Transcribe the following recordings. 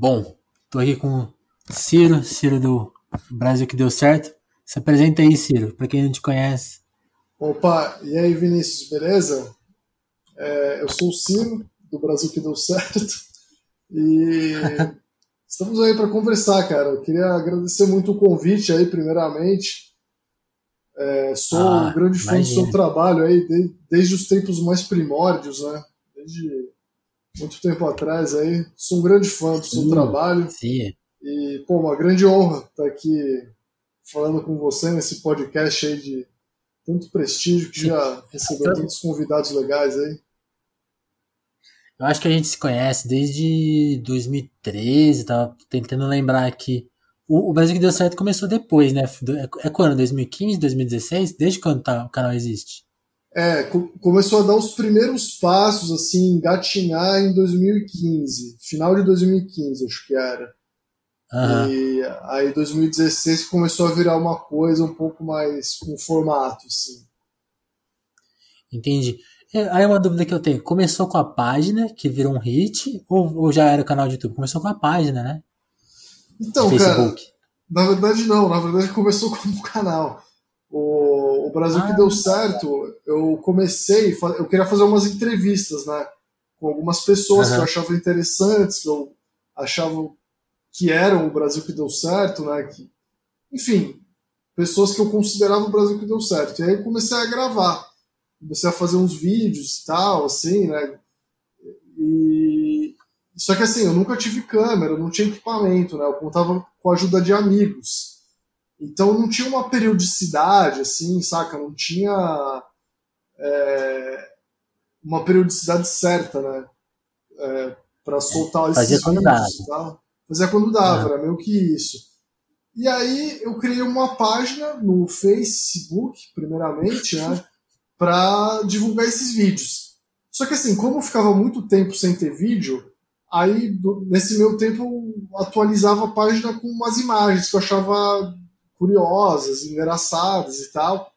Bom, tô aqui com Ciro, Ciro do Brasil que deu certo. Se apresenta aí, Ciro, para quem não te conhece. Opa, e aí, Vinícius, beleza? É, eu sou o Ciro, do Brasil que deu certo. E estamos aí para conversar, cara. Eu queria agradecer muito o convite aí, primeiramente. É, sou ah, um grande fã imagina. do seu trabalho aí, de, desde os tempos mais primórdios, né? Desde muito tempo atrás aí. Sou um grande fã do seu trabalho. Sim. E, pô, uma grande honra estar aqui falando com você nesse podcast aí de tanto prestígio que já recebeu tantos convidados legais aí. Eu acho que a gente se conhece desde 2013, tava tentando lembrar aqui. O, o Brasil que deu certo começou depois, né? É, é quando? 2015, 2016? Desde quando tá, o canal existe? É, começou a dar os primeiros passos, assim, engatinhar em 2015, final de 2015, acho que era. Uhum. E aí 2016 começou a virar uma coisa um pouco mais com formato, assim. Entendi. É, aí uma dúvida que eu tenho, começou com a página, que virou um hit, ou, ou já era o canal de YouTube? Começou com a página, né? Então, cara, na verdade não, na verdade começou como um canal. O, o Brasil ah, que deu certo, eu comecei, eu queria fazer umas entrevistas, né? Com algumas pessoas uhum. que eu achava interessantes, que eu achava que eram o Brasil que deu certo, né? Que, enfim, pessoas que eu considerava o Brasil que deu certo. E aí comecei a gravar, comecei a fazer uns vídeos e tal, assim, né? E só que assim, eu nunca tive câmera, não tinha equipamento, né? Eu contava com a ajuda de amigos. Então não tinha uma periodicidade, assim, saca? Não tinha é, uma periodicidade certa, né? É, para soltar esses vídeos e tal. Mas é quando dava, é. era meio que isso. E aí eu criei uma página no Facebook, primeiramente, né, para divulgar esses vídeos. Só que assim, como eu ficava muito tempo sem ter vídeo, aí do, nesse meu tempo eu atualizava a página com umas imagens que eu achava curiosas, engraçadas e tal.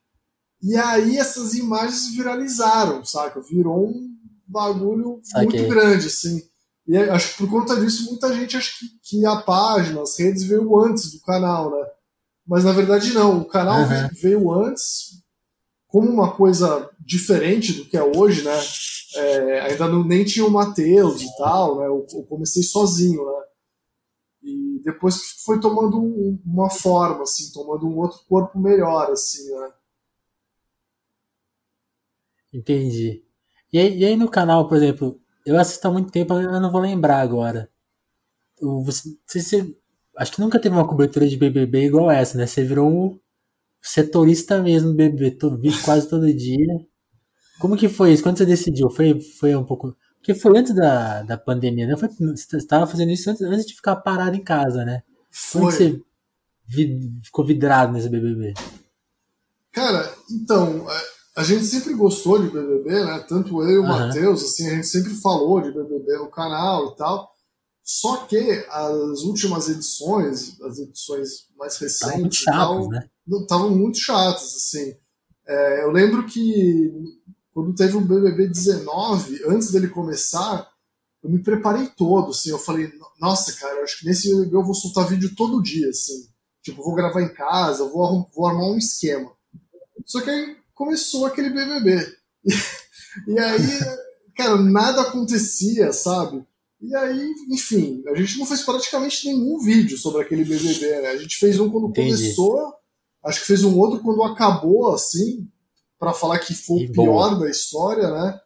E aí essas imagens viralizaram, saca? Virou um bagulho Saquei. muito grande, assim. E acho que por conta disso, muita gente acha que, que a página, as redes veio antes do canal, né? Mas na verdade não, o canal uhum. veio antes como uma coisa diferente do que é hoje, né? É, ainda não, nem tinha o Matheus e tal, né? Eu, eu, comecei sozinho, né? Depois foi tomando um, uma forma, assim, tomando um outro corpo melhor, assim, né? Entendi. E aí, e aí no canal, por exemplo, eu assisto há muito tempo, eu não vou lembrar agora. Você, você, acho que nunca teve uma cobertura de BBB igual essa, né? Você virou um setorista mesmo do BBB, todo, quase todo dia. Como que foi isso? Quando você decidiu? Foi, foi um pouco. Porque foi antes da, da pandemia, né? Foi, você estava fazendo isso antes, antes de ficar parado em casa, né? Foi. Como você ficou vidrado nesse BBB? Cara, então, é, a gente sempre gostou de BBB, né? Tanto eu e o uhum. Matheus, assim, a gente sempre falou de BBB no canal e tal. Só que as últimas edições, as edições mais recentes, estavam muito, né? muito chatas, assim. É, eu lembro que quando teve o BBB 19, antes dele começar, eu me preparei todo, assim. Eu falei, nossa, cara, acho que nesse BBB eu vou soltar vídeo todo dia, assim. Tipo, vou gravar em casa, vou, vou armar um esquema. Só que aí começou aquele BBB. E, aí, cara, nada acontecia, sabe? E aí, enfim, a gente não fez praticamente nenhum vídeo sobre aquele BBB, né? A gente fez um quando Entendi. começou, acho que fez um outro quando acabou, assim, para falar que foi e o pior boa. da história, né?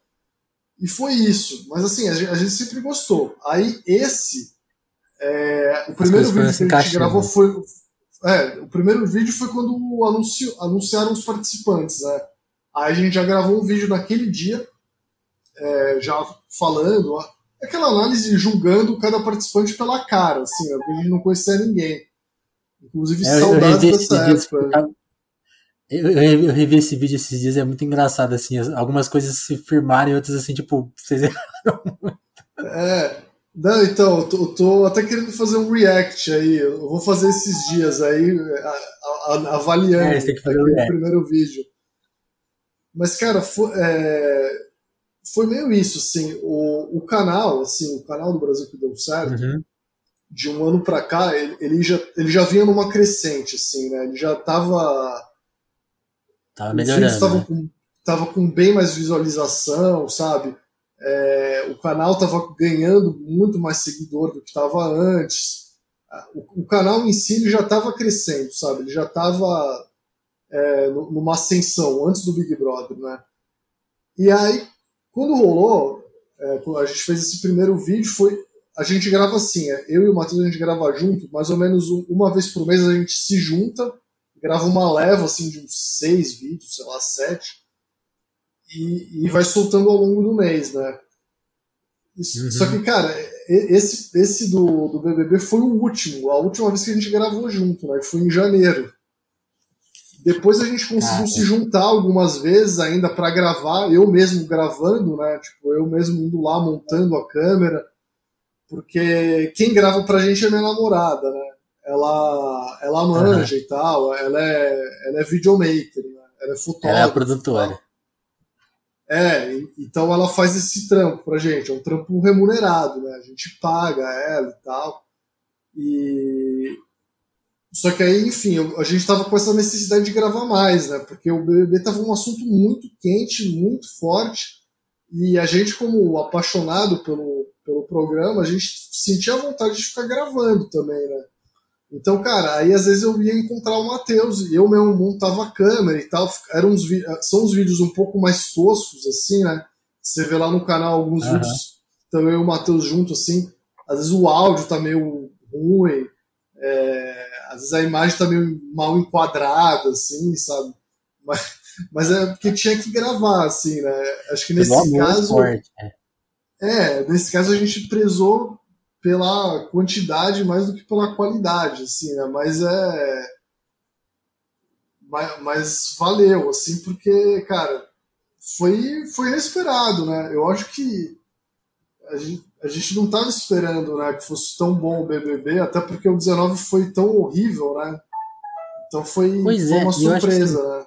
E foi isso. Mas assim, a gente, a gente sempre gostou. Aí esse, é, o primeiro vídeo que a gente gravou foi, é, o primeiro vídeo foi quando anuncio, anunciaram os participantes, né? Aí a gente já gravou um vídeo naquele dia, é, já falando, aquela análise julgando cada participante pela cara, assim, né? a gente não conhecia ninguém. Inclusive, é, saudades dessa época. Eu, eu, eu, revi esse vídeo esses dias, é muito engraçado, assim, algumas coisas se firmarem, outras assim, tipo, vocês erraram muito. É, não, então, eu tô, tô, até querendo fazer um react aí. Eu vou fazer esses dias aí, a, a, avaliando é, o primeiro vídeo. Mas, cara, foi, é, foi meio isso, assim. O, o canal, assim, o canal do Brasil que deu certo, uhum. de um ano para cá, ele, ele, já, ele já vinha numa crescente, assim, né? Ele já tava. Tava melhorando. Estavam né? com, tava com bem mais visualização, sabe? É, o canal estava ganhando muito mais seguidor do que estava antes. O, o, canal em si já estava crescendo, sabe? Ele já estava é, numa ascensão antes do Big Brother, né? E aí, quando rolou, é, a gente fez esse primeiro vídeo, foi a gente grava assim, é, eu e o Matheus a gente grava junto, mais ou menos uma vez por mês a gente se junta, grava uma leva assim de uns seis vídeos, sei lá, sete, e, e vai soltando ao longo do mês, né? Uhum. Só que, cara, esse, esse do, do BBB foi o último, a última vez que a gente gravou junto, né? Foi em janeiro. Depois a gente conseguiu ah, se juntar algumas vezes ainda para gravar, eu mesmo gravando, né? Tipo, eu mesmo indo lá montando a câmera, porque quem grava pra gente é minha namorada, né? Ela, ela manja uhum. e tal, ela é, ela é videomaker, né? ela é fotógrafa. Ela é produtora. É, então ela faz esse trampo pra gente, é um trampo remunerado, né? A gente paga ela e tal. E. Só que aí, enfim, a gente tava com essa necessidade de gravar mais, né? Porque o BBB tava um assunto muito quente, muito forte. E a gente, como apaixonado pelo, pelo programa, a gente sentia vontade de ficar gravando também, né? Então, cara, aí às vezes eu ia encontrar o Matheus e eu mesmo montava a câmera e tal. Eram uns, são uns vídeos um pouco mais toscos, assim, né? Você vê lá no canal alguns uhum. vídeos também o Matheus junto, assim. Às vezes o áudio tá meio ruim, é, às vezes a imagem tá meio mal enquadrada, assim, sabe? Mas, mas é porque tinha que gravar, assim, né? Acho que nesse caso. Forte, é. é, nesse caso a gente prezou pela quantidade mais do que pela qualidade, assim, né? Mas é. Mas, mas valeu, assim, porque, cara, foi, foi inesperado, né? Eu acho que a gente, a gente não estava esperando né, que fosse tão bom o BBB, até porque o 19 foi tão horrível, né? Então foi, foi é, uma surpresa, né?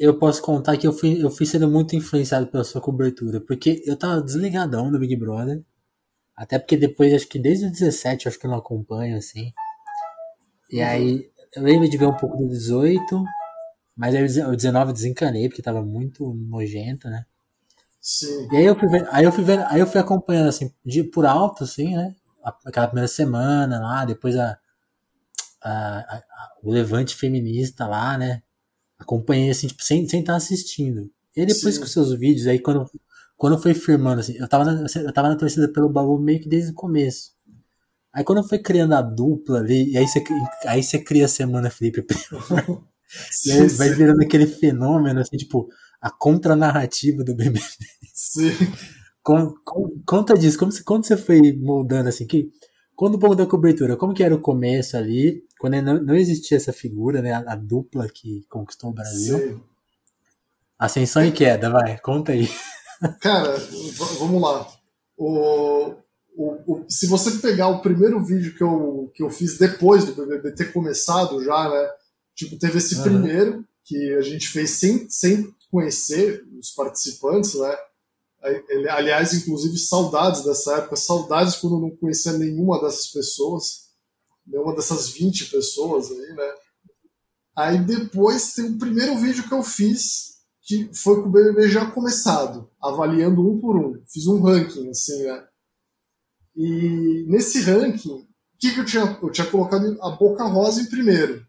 Eu posso contar que eu fui, eu fui sendo muito influenciado pela sua cobertura, porque eu tava desligadão do Big Brother. Até porque depois, acho que desde o 17, acho que eu não acompanho, assim. E uhum. aí, eu lembro de ver um pouco do 18, mas aí o 19 desencanei, porque tava muito nojento, né? Sim. E aí eu fui vendo, aí eu fui vendo, aí eu fui acompanhando, assim, de, por alto, assim, né? Aquela primeira semana lá, depois a, a, a, a o levante feminista lá, né? Acompanhei, assim, tipo, sem, sem estar assistindo. E depois Sim. com seus vídeos, aí quando quando foi firmando, assim, eu tava, na, eu tava na torcida pelo Babu meio que desde o começo. Aí quando foi criando a dupla ali, e aí você, aí você cria a semana Felipe Prior, e aí vai virando aquele fenômeno, assim, tipo, a contranarrativa do BBB. Sim. Com, com, conta disso, como, quando você foi moldando, assim, que, quando o bom da cobertura, como que era o começo ali, quando não, não existia essa figura, né, a, a dupla que conquistou o Brasil. Sim. Ascensão e queda, vai, conta aí. Cara, vamos lá. O, o, o, se você pegar o primeiro vídeo que eu, que eu fiz depois do BBB ter começado já, né? Tipo, teve esse uhum. primeiro que a gente fez sem, sem conhecer os participantes, né? Aliás, inclusive, saudades dessa época, saudades quando eu não conhecia nenhuma dessas pessoas, nenhuma dessas 20 pessoas aí, né? Aí depois tem o primeiro vídeo que eu fiz que foi com o BBB já começado, avaliando um por um. Fiz um ranking, assim, né? E nesse ranking, o que, que eu tinha? Eu tinha colocado a Boca Rosa em primeiro.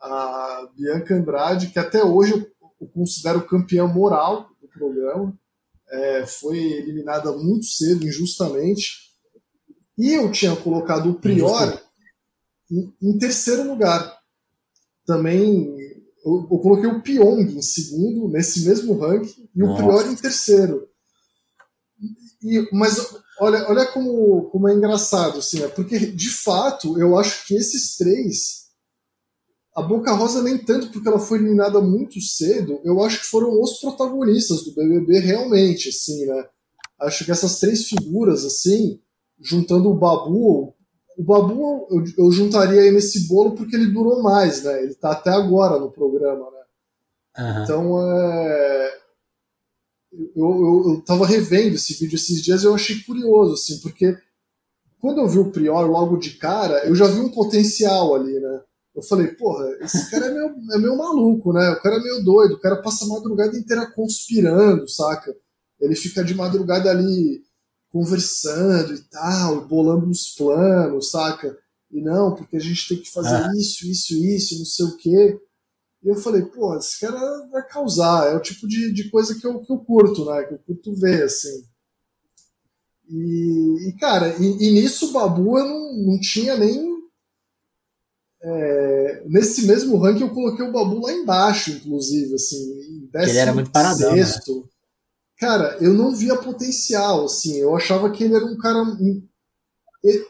A Bianca Andrade, que até hoje eu, eu considero campeã moral do programa, é, foi eliminada muito cedo, injustamente. E eu tinha colocado o Prior em, em terceiro lugar. Também eu, eu, coloquei o Pyong em segundo, nesse mesmo ranking, e Nossa. o Prior em terceiro. E, mas olha, olha como, como é engraçado, assim, é porque de fato eu acho que esses três. A Boca Rosa nem tanto porque ela foi eliminada muito cedo, eu acho que foram os protagonistas do BBB realmente, assim, né? Acho que essas três figuras, assim, juntando o Babu, o Babu eu, eu, juntaria aí nesse bolo porque ele durou mais, né? Ele tá até agora no programa, né? Uhum. Então, é... eu, eu, eu tava revendo esse vídeo esses dias e eu achei curioso, assim, porque quando eu vi o Prior logo de cara, eu já vi um potencial ali, né? Eu falei, porra, esse cara é meio, é meio maluco, né? O cara é meio doido, o cara passa a madrugada inteira conspirando, saca? Ele fica de madrugada ali conversando e tal, bolando uns planos, saca? E não, porque a gente tem que fazer ah. isso, isso, isso, não sei o quê. E eu falei, pô, esse cara vai causar, é o tipo de, de coisa que eu, que eu curto, né? Que eu curto ver, assim. E, e cara, e, e, nisso o Babu eu não, não tinha nem. É, nesse mesmo ranking eu coloquei o Babu lá embaixo, inclusive, assim, em décimo ele era muito paradão, né? sexto. Né? Cara, eu não via potencial, assim, eu achava que ele era um cara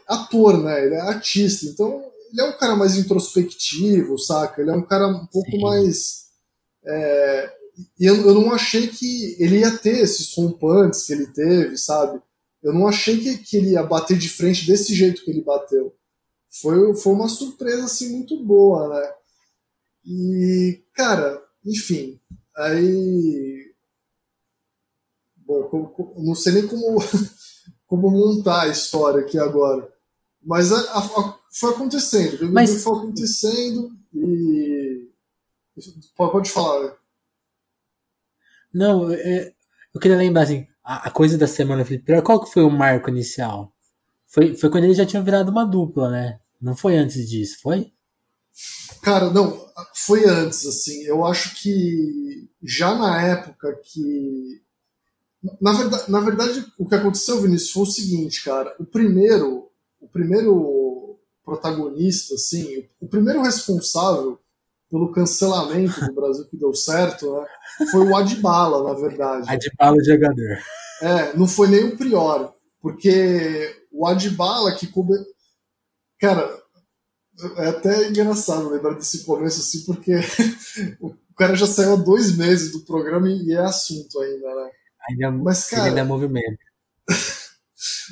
ator, né? Ele é artista, então ele é um cara mais introspectivo, saca? Ele é um cara um pouco Sim. mais. É, e eu, eu não achei que ele ia ter esses rompantes que ele teve, sabe? Eu não achei que, que ele ia bater de frente desse jeito que ele bateu. Foi, foi uma surpresa assim muito boa, né? E, cara, enfim, aí. Não sei nem como, como montar a história aqui agora. Mas a, a, foi acontecendo. Mas... Foi acontecendo e. Pode falar. Não, é, eu queria lembrar assim, a, a coisa da semana Felipe qual que foi o marco inicial? Foi, foi quando ele já tinha virado uma dupla, né? Não foi antes disso, foi? Cara, não, foi antes, assim. Eu acho que já na época que. Na verdade, na verdade, o que aconteceu, Vinícius, foi o seguinte, cara. O primeiro, o primeiro protagonista, assim, o primeiro responsável pelo cancelamento do Brasil que deu certo, né, foi o Adbala, na verdade. Adbala de jogador. É, não foi nem o Prior, porque o Adbala que come... cara, é até engraçado lembrar desse começo assim, porque o cara já saiu há dois meses do programa e é assunto ainda, né? Ainda, Mas, cara, ainda é movimento.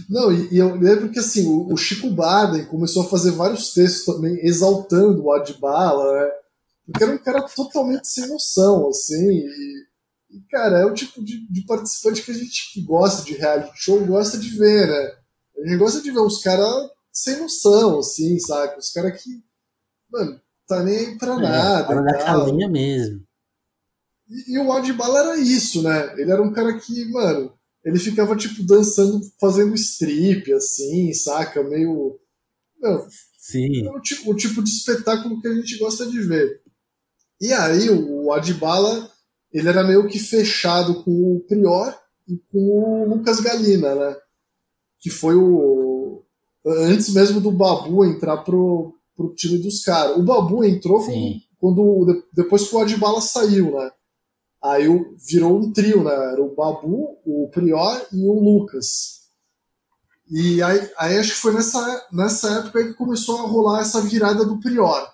Não, e, e, eu lembro que assim, o, o, Chico Baden começou a fazer vários textos também exaltando o Adbala, né? Porque era um cara totalmente sem noção, assim. E, e cara, é o tipo de, de, participante que a gente que gosta de reality show gosta de ver, né? A gente gosta de ver uns caras sem noção, assim, sabe? Os caras que, mano, tá nem aí pra é, nada. Fora da calinha mesmo. E, e o Adbala era isso, né? Ele era um cara que, mano, ele ficava, tipo, dançando, fazendo strip, assim, saca? Meio. Não, Sim. É o tipo, o tipo de espetáculo que a gente gosta de ver. E aí o Adbala, ele era meio que fechado com o Prior e com o Lucas Galina, né? Que foi o antes mesmo do Babu entrar pro, pro time dos caras. O Babu entrou Sim. quando depois que o Adbala saiu, né? Aí virou um trio, né? Era o Babu, o Prior e o Lucas. E aí, aí acho que foi nessa, nessa época que começou a rolar essa virada do Prior.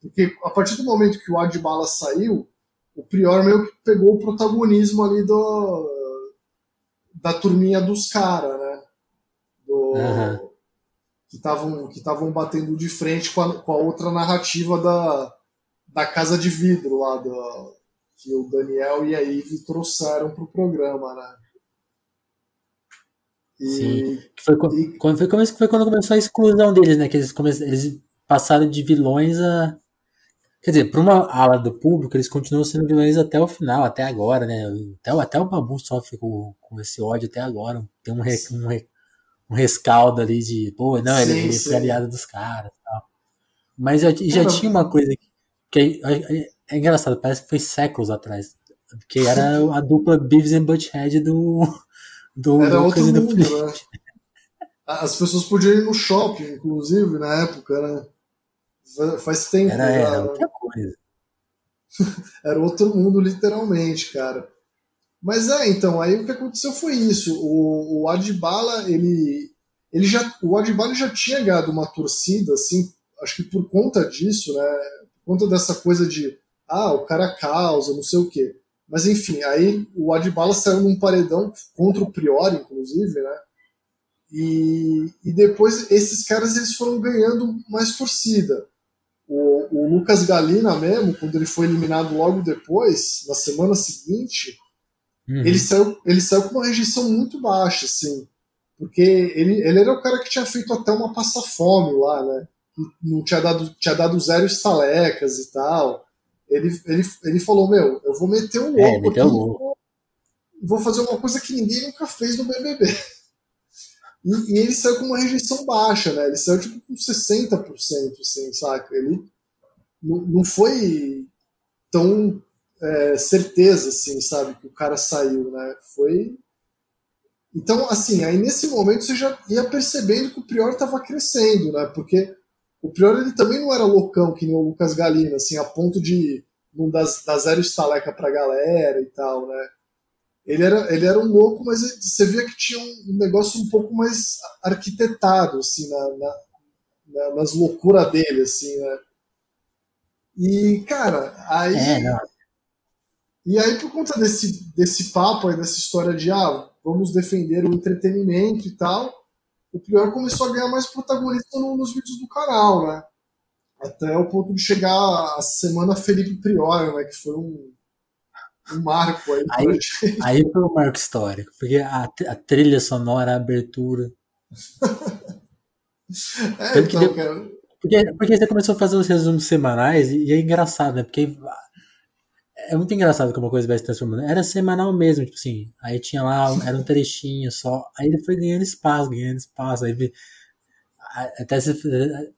Porque a partir do momento que o Adbala saiu, o Prior meio que pegou o protagonismo ali do, da turminha dos caras, né? Do, uhum. Que estavam que batendo de frente com a, com a outra narrativa da, da Casa de Vidro lá, do, que o Daniel e a Ive trouxeram para o programa, né? E, Sim. Foi, e, quando, foi, foi quando começou a exclusão deles, né? Que eles, eles passaram de vilões a, Quer dizer, para uma ala do público, eles continuam sendo vilões até o final, até agora, né? Até, até o Babu sofre com, com esse ódio até agora. Tem um, re, um, re, um, rescaldo ali de, pô, não, sim, ele, ele foi aliado dos caras tal. Mas já, já tinha uma coisa que, que é, engraçado, parece que foi séculos atrás. Que era a dupla Beavis and Butthead do, do era do mundo, Felipe. Né? As pessoas podiam ir no shopping, inclusive, na época, né? Faz tempo. Era, era né? outra coisa. era outro mundo, literalmente, cara. Mas é, então, aí o que aconteceu foi isso. O, o Adbala, ele, ele já, o Adbala já tinha ganhado uma torcida, assim, acho que por conta disso, né? Por conta dessa coisa de, ah, o cara causa, não sei o quê. Mas enfim, aí o Adbala saiu num paredão contra o Priori, inclusive, né? E, e depois esses caras eles foram ganhando mais torcida. O, o, Lucas Galina mesmo, quando ele foi eliminado logo depois, na semana seguinte, uhum. ele, saiu, ele saiu com uma rejeição muito baixa, assim. Porque ele, ele era o cara que tinha feito até uma passa-fome lá, né? Não tinha dado, tinha dado zero estalecas e tal. Ele, ele, ele falou: Meu, eu vou meter um é, louco é, aqui. Louco. Vou fazer uma coisa que ninguém nunca fez no BBB. E, e, ele saiu com uma rejeição baixa, né? Ele saiu tipo com 60%, assim, saca? Ele não, não foi tão é, certeza, assim, sabe? Que o cara saiu, né? Foi. Então, assim, aí nesse momento você já ia percebendo que o Prior estava crescendo, né? Porque o Prior ele também não era loucão que nem o Lucas Galina, assim, a ponto de não dar, dar zero estaleca pra galera e tal, né? Ele era, ele era um louco, mas você via que tinha um negócio um pouco mais arquitetado, assim, na, na, na nas loucuras dele, assim, né? E, cara, aí. É, e aí, por conta desse, desse papo aí, dessa história de ah, vamos defender o entretenimento e tal, o Prior começou a ganhar mais protagonismo nos vídeos do canal, né? Até o ponto de chegar a semana Felipe Prior, né? Que foi um, um marco aí. Aí, aí foi um marco histórico, porque a, a trilha sonora, a abertura. é, então, deu, cara. Porque, porque você começou a fazer os resumos semanais e é engraçado, né? Porque é muito engraçado como a coisa vai se transformando. Era semanal mesmo, tipo assim. Aí tinha lá, era um trechinho só. Aí ele foi ganhando espaço, ganhando espaço. Aí até você,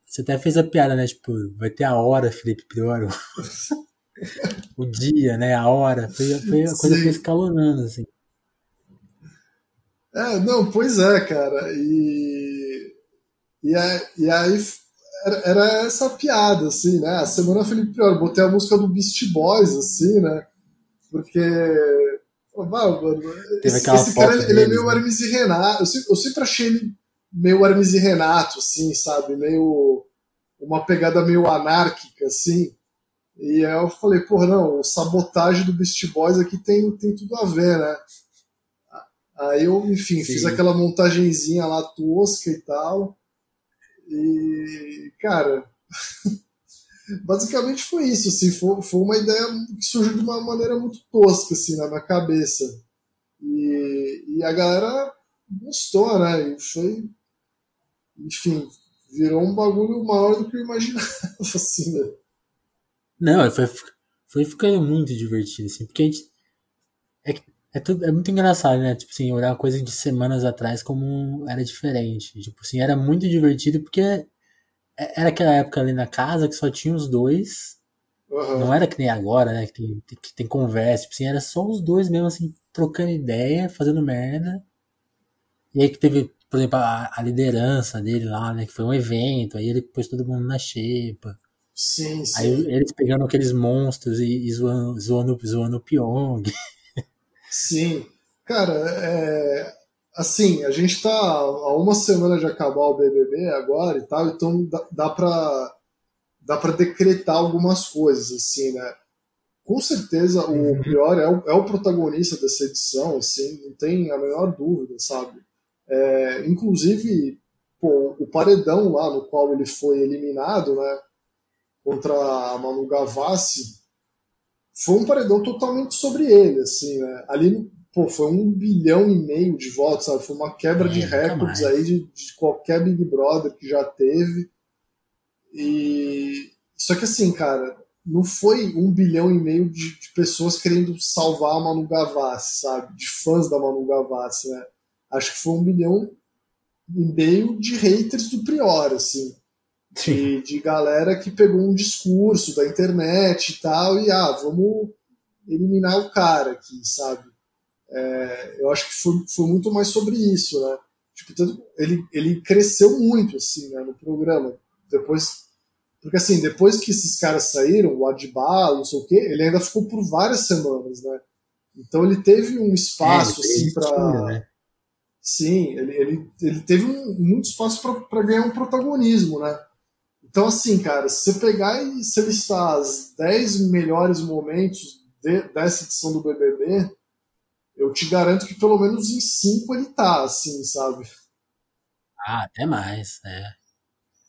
você até fez a piada, né? Tipo, vai ter a hora, Felipe Prior. o dia, né? A hora. Foi, foi a coisa que foi escalonando, assim. É, não, pois é, cara. E, e, aí, e aí era, era, essa piada, assim, né? A semana Felipe Prior, botei a música do Beast Boys, assim, né? Porque. Oh, mano, esse, esse cara ele, ele é meio né? Hermes e Renato. Eu sempre, eu sempre achei ele meio Hermes e Renato, assim, sabe? Meio. Uma pegada meio anárquica, assim. E aí eu falei, porra, não, o sabotagem do Beast Boys aqui tem, tem tudo a ver, né? Aí eu, enfim, Sim. fiz aquela montagenzinha lá tosca e tal. E, cara, basicamente foi isso, assim, foi, foi uma ideia que surgiu de uma maneira muito tosca, assim, na minha cabeça. E, e a galera gostou, né? E foi, enfim, virou um bagulho maior do que eu imaginava, assim, né? Não, foi, foi ficando muito divertido, assim, porque a gente. É, é, tudo, é muito engraçado, né? Tipo assim, olhar coisa de semanas atrás como era diferente. Tipo assim, era muito divertido porque é, era aquela época ali na casa que só tinha os dois. Uhum. Não era que nem agora, né? Que tem, que tem conversa. Tipo assim, era só os dois mesmo, assim, trocando ideia, fazendo merda. E aí que teve, por exemplo, a, a liderança dele lá, né? Que foi um evento. Aí ele pôs todo mundo na xepa. Sim, sim. Aí eles pegando aqueles monstros e, e zoando, zoando, zoando o Pyong. Sim. Cara, é, assim, a gente está há uma semana de acabar o BBB agora e tal, então dá, dá para dá para decretar algumas coisas, assim, né? Com certeza o uhum. Prior é o, é o protagonista dessa edição, assim, não tem a menor dúvida, sabe? É, inclusive, pô, o paredão lá no qual ele foi eliminado, né? Contra a Manu Gavassi, foi um paredão totalmente sobre ele, assim, né? Ali, pô, foi um bilhão e meio de votos, sabe? Foi uma quebra é, de recordes aí de, de, qualquer Big Brother que já teve. E só que assim, cara, não foi um bilhão e meio de, de pessoas querendo salvar a Manu Gavassi, sabe? De fãs da Manu Gavassi, né? Acho que foi um bilhão e meio de haters do Prior, assim de, de galera que pegou um discurso da internet e tal, e ah, vamos eliminar o cara aqui, sabe? É, eu acho que foi, foi muito mais sobre isso, né? Tipo, tanto, ele, ele cresceu muito, assim, né, no programa. Depois, porque assim, depois que esses caras saíram, o Adibal, não sei o quê, ele ainda ficou por várias semanas, né? Então ele teve um espaço, é, assim, para né? Sim, ele, ele, ele teve um, muito espaço para ganhar um protagonismo, né? Então, assim, cara, se você pegar e se listar os 10 melhores momentos de, dessa edição do BBB, eu te garanto que pelo menos em 5 ele tá, assim, sabe? Ah, até mais, é.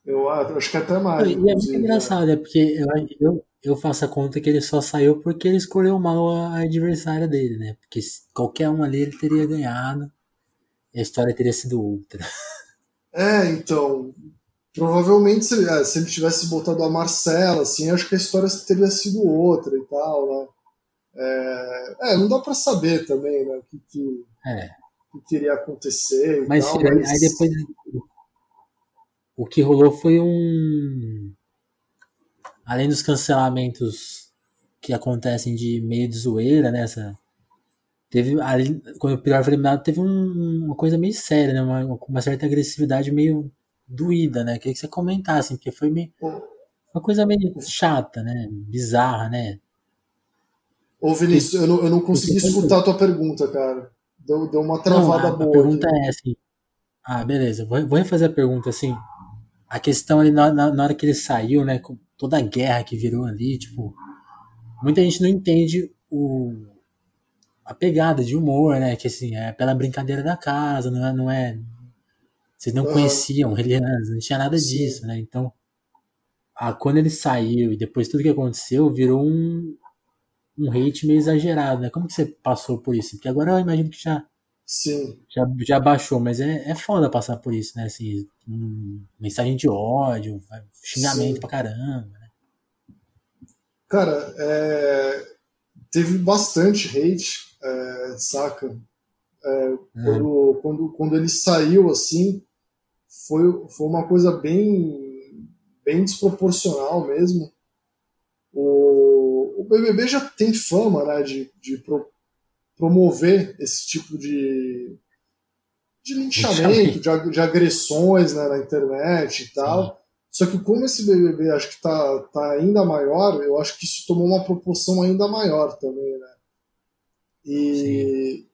Eu acho que até mais. E é muito né? engraçado, é porque eu, eu, eu faço a conta que ele só saiu porque ele escolheu mal a adversária dele, né? Porque qualquer um ali ele teria ganhado. a história teria sido outra. É, então. Provavelmente, se, é, se ele tivesse botado a Marcela, assim, acho que a história teria sido outra e tal, né? É, é não dá para saber também, né? O que, que, é. que queria acontecer. mas, tal, mas aí depois. O que rolou foi um. Além dos cancelamentos que acontecem de meio de zoeira, né? teve ali, quando o Pilar foi eliminado, teve um, uma coisa meio séria, né? Uma, uma certa agressividade meio doída, né? Queria que você comentasse, porque foi meio. Uma coisa meio chata, né? Bizarra, né? Ô, Vinícius, eu não, eu não consegui escutar a tua pergunta, cara. Deu, deu uma travada não, a, boa. A pergunta aqui. é assim. Ah, beleza. Vou, vou refazer a pergunta assim. A questão ali na, na, na hora que ele saiu, né? Com toda a guerra que virou ali, tipo. Muita gente não entende o, a pegada de humor, né? Que assim, é pela brincadeira da casa, não é. Não é vocês não uhum. conheciam ele, não tinha nada Sim. disso, né? Então, a, quando ele saiu e depois tudo que aconteceu, virou um, um hate meio exagerado, né? Como que você passou por isso? Porque agora eu imagino que já. Sim. Já, já baixou, mas é, é foda passar por isso, né? Assim, um, mensagem de ódio, xingamento Sim. pra caramba. Né? Cara, é, teve bastante hate é, saca? É, uhum. quando, quando, quando ele saiu assim, foi, foi uma coisa bem, bem desproporcional mesmo. O, o BBB já tem fama né, de, de pro, promover esse tipo de, de linchamento, de, de agressões né, na internet e tal. Sim. Só que como esse BBB acho que está tá ainda maior, eu acho que isso tomou uma proporção ainda maior também, né? E,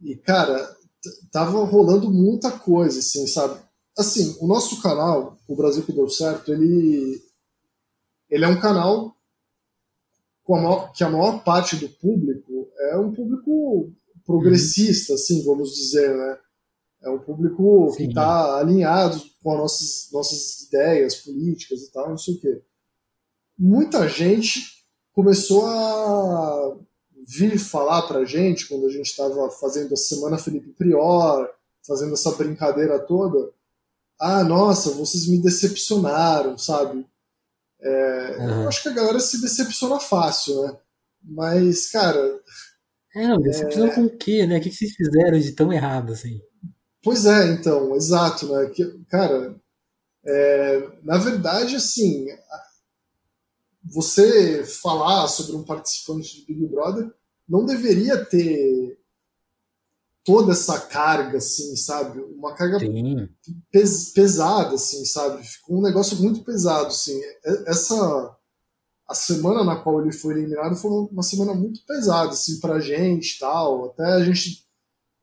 e cara, tava rolando muita coisa, assim, sabe? Assim, o nosso canal, o Brasil que deu certo, ele, ele é um canal com a maior, que a maior parte do público é um público progressista, uhum. assim, vamos dizer, né? É um público Sim. que está alinhado com as nossas, nossas ideias políticas e tal, não sei o quê. Muita gente começou a vir falar pra gente, quando a gente estava fazendo a Semana Felipe Prior, fazendo essa brincadeira toda, ah, nossa, vocês me decepcionaram, sabe? É, uhum. Eu acho que a galera se decepciona fácil, né? Mas, cara. É, decepcionou é... com o quê, né? O que vocês fizeram de tão errado, assim? Pois é, então, exato, né? Que, cara, é, na verdade, assim, você falar sobre um participante de Big Brother não deveria ter toda essa carga, assim, sabe? Uma carga pes pesada, assim, sabe? Ficou um negócio muito pesado, assim. Essa a semana na qual ele foi eliminado foi uma semana muito pesada, assim, pra gente, tal. Até a gente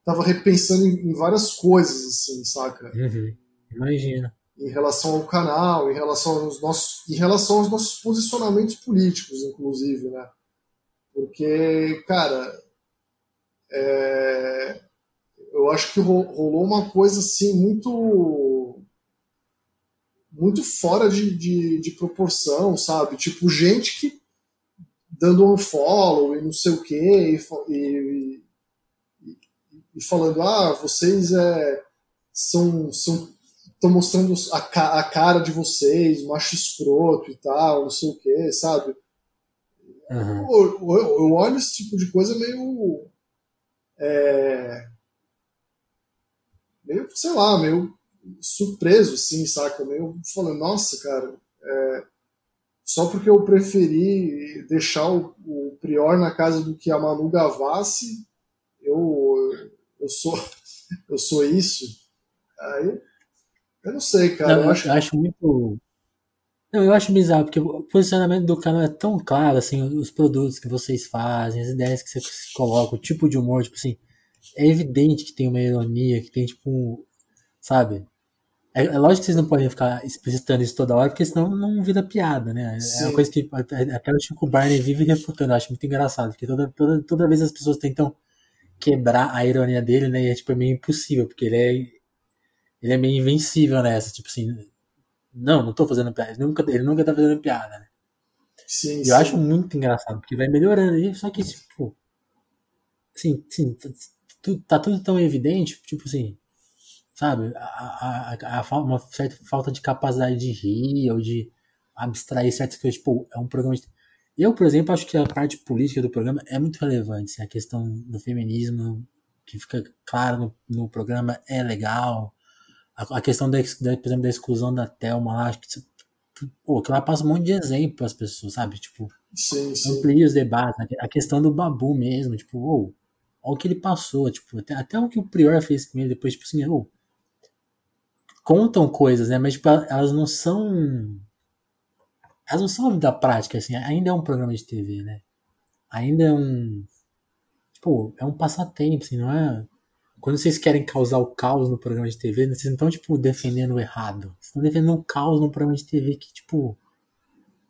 tava repensando em, em várias coisas, assim, saca? Uhum. Imagina. Em relação ao canal, em relação aos nossos, em relação aos nossos posicionamentos políticos, inclusive, né? Porque, cara, é, eu acho que rolou uma coisa assim muito muito fora de, de, de, proporção, sabe? Tipo, gente que dando um follow e não sei o quê, e, e, e falando, ah, vocês é, são, são estão mostrando a, a, cara de vocês, macho escroto e tal, não sei o quê, sabe? Uhum. Eu, eu, olho esse tipo de coisa meio. É, meio, sei lá, meio surpreso, assim, saca? Meio falando, nossa, cara, é, só porque eu preferi deixar o, o, Prior na casa do que a Manu Gavassi, eu, eu, sou, eu sou isso. Aí, eu não sei, cara. Não, eu, acho, eu acho muito não, eu acho bizarro, porque o posicionamento do canal é tão claro, assim, os produtos que vocês fazem, as ideias que vocês colocam, o tipo de humor, tipo assim, é evidente que tem uma ironia, que tem, tipo, um, sabe? É, é, lógico que vocês não podem ficar explicitando isso toda hora, porque senão não vira piada, né? Sim. É uma coisa que até o Chico Barney vive refutando, eu acho muito engraçado, porque toda, toda, toda vez as pessoas tentam quebrar a ironia dele, né? E é, tipo, é meio impossível, porque ele é, ele é meio invencível nessa, tipo assim não, não tô fazendo piada. Ele nunca, ele nunca tá fazendo piada, né? Sim, eu sim. acho muito engraçado, porque vai melhorando. Só que, tipo. Assim, assim, tá tudo tão evidente, tipo assim, sabe? A, a, a, uma certa falta de capacidade de rir ou de abstrair certas coisas. Tipo, é um programa de... Eu, por exemplo, acho que a parte política do programa é muito relevante. Assim, a questão do feminismo, que fica claro no, no programa, é legal. A, a questão, da, da, por exemplo, da exclusão da Thelma lá, acho que, pô, que ela passa um monte de exemplo para as pessoas, sabe? Tipo, sim, sim. amplia os debates. A questão do Babu mesmo, tipo, oh, olha o que ele passou, tipo, até, até o que o Prior fez com ele depois, tipo assim, oh, contam coisas, né? Mas tipo, elas não são. Elas não são da prática, assim. Ainda é um programa de TV, né? Ainda é um. Tipo, é um passatempo, assim, não é. Quando vocês querem causar o caos no programa de TV, vocês não estão, tipo, defendendo o errado. Vocês estão defendendo o caos no programa de TV que, tipo.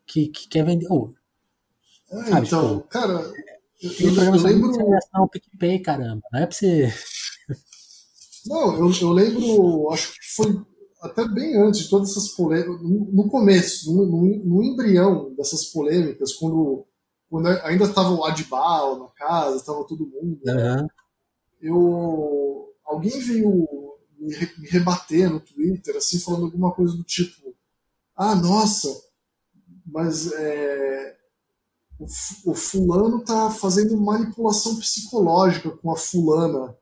Que, que quer vender. Oh, é, sabe, então, tipo, cara. Eu, eu, eu lembro. Você o PicPay, caramba. Não é pra você. Não, eu, eu lembro, acho que foi até bem antes de todas essas polêmicas, no, começo, no, no, no, embrião dessas polêmicas, quando, quando ainda estava o Adbal na casa, estava todo mundo, uhum. Eu alguém veio me, rebater no Twitter, assim, falando alguma coisa do tipo, ah, nossa, mas é, o, o fulano tá fazendo manipulação psicológica com a fulana.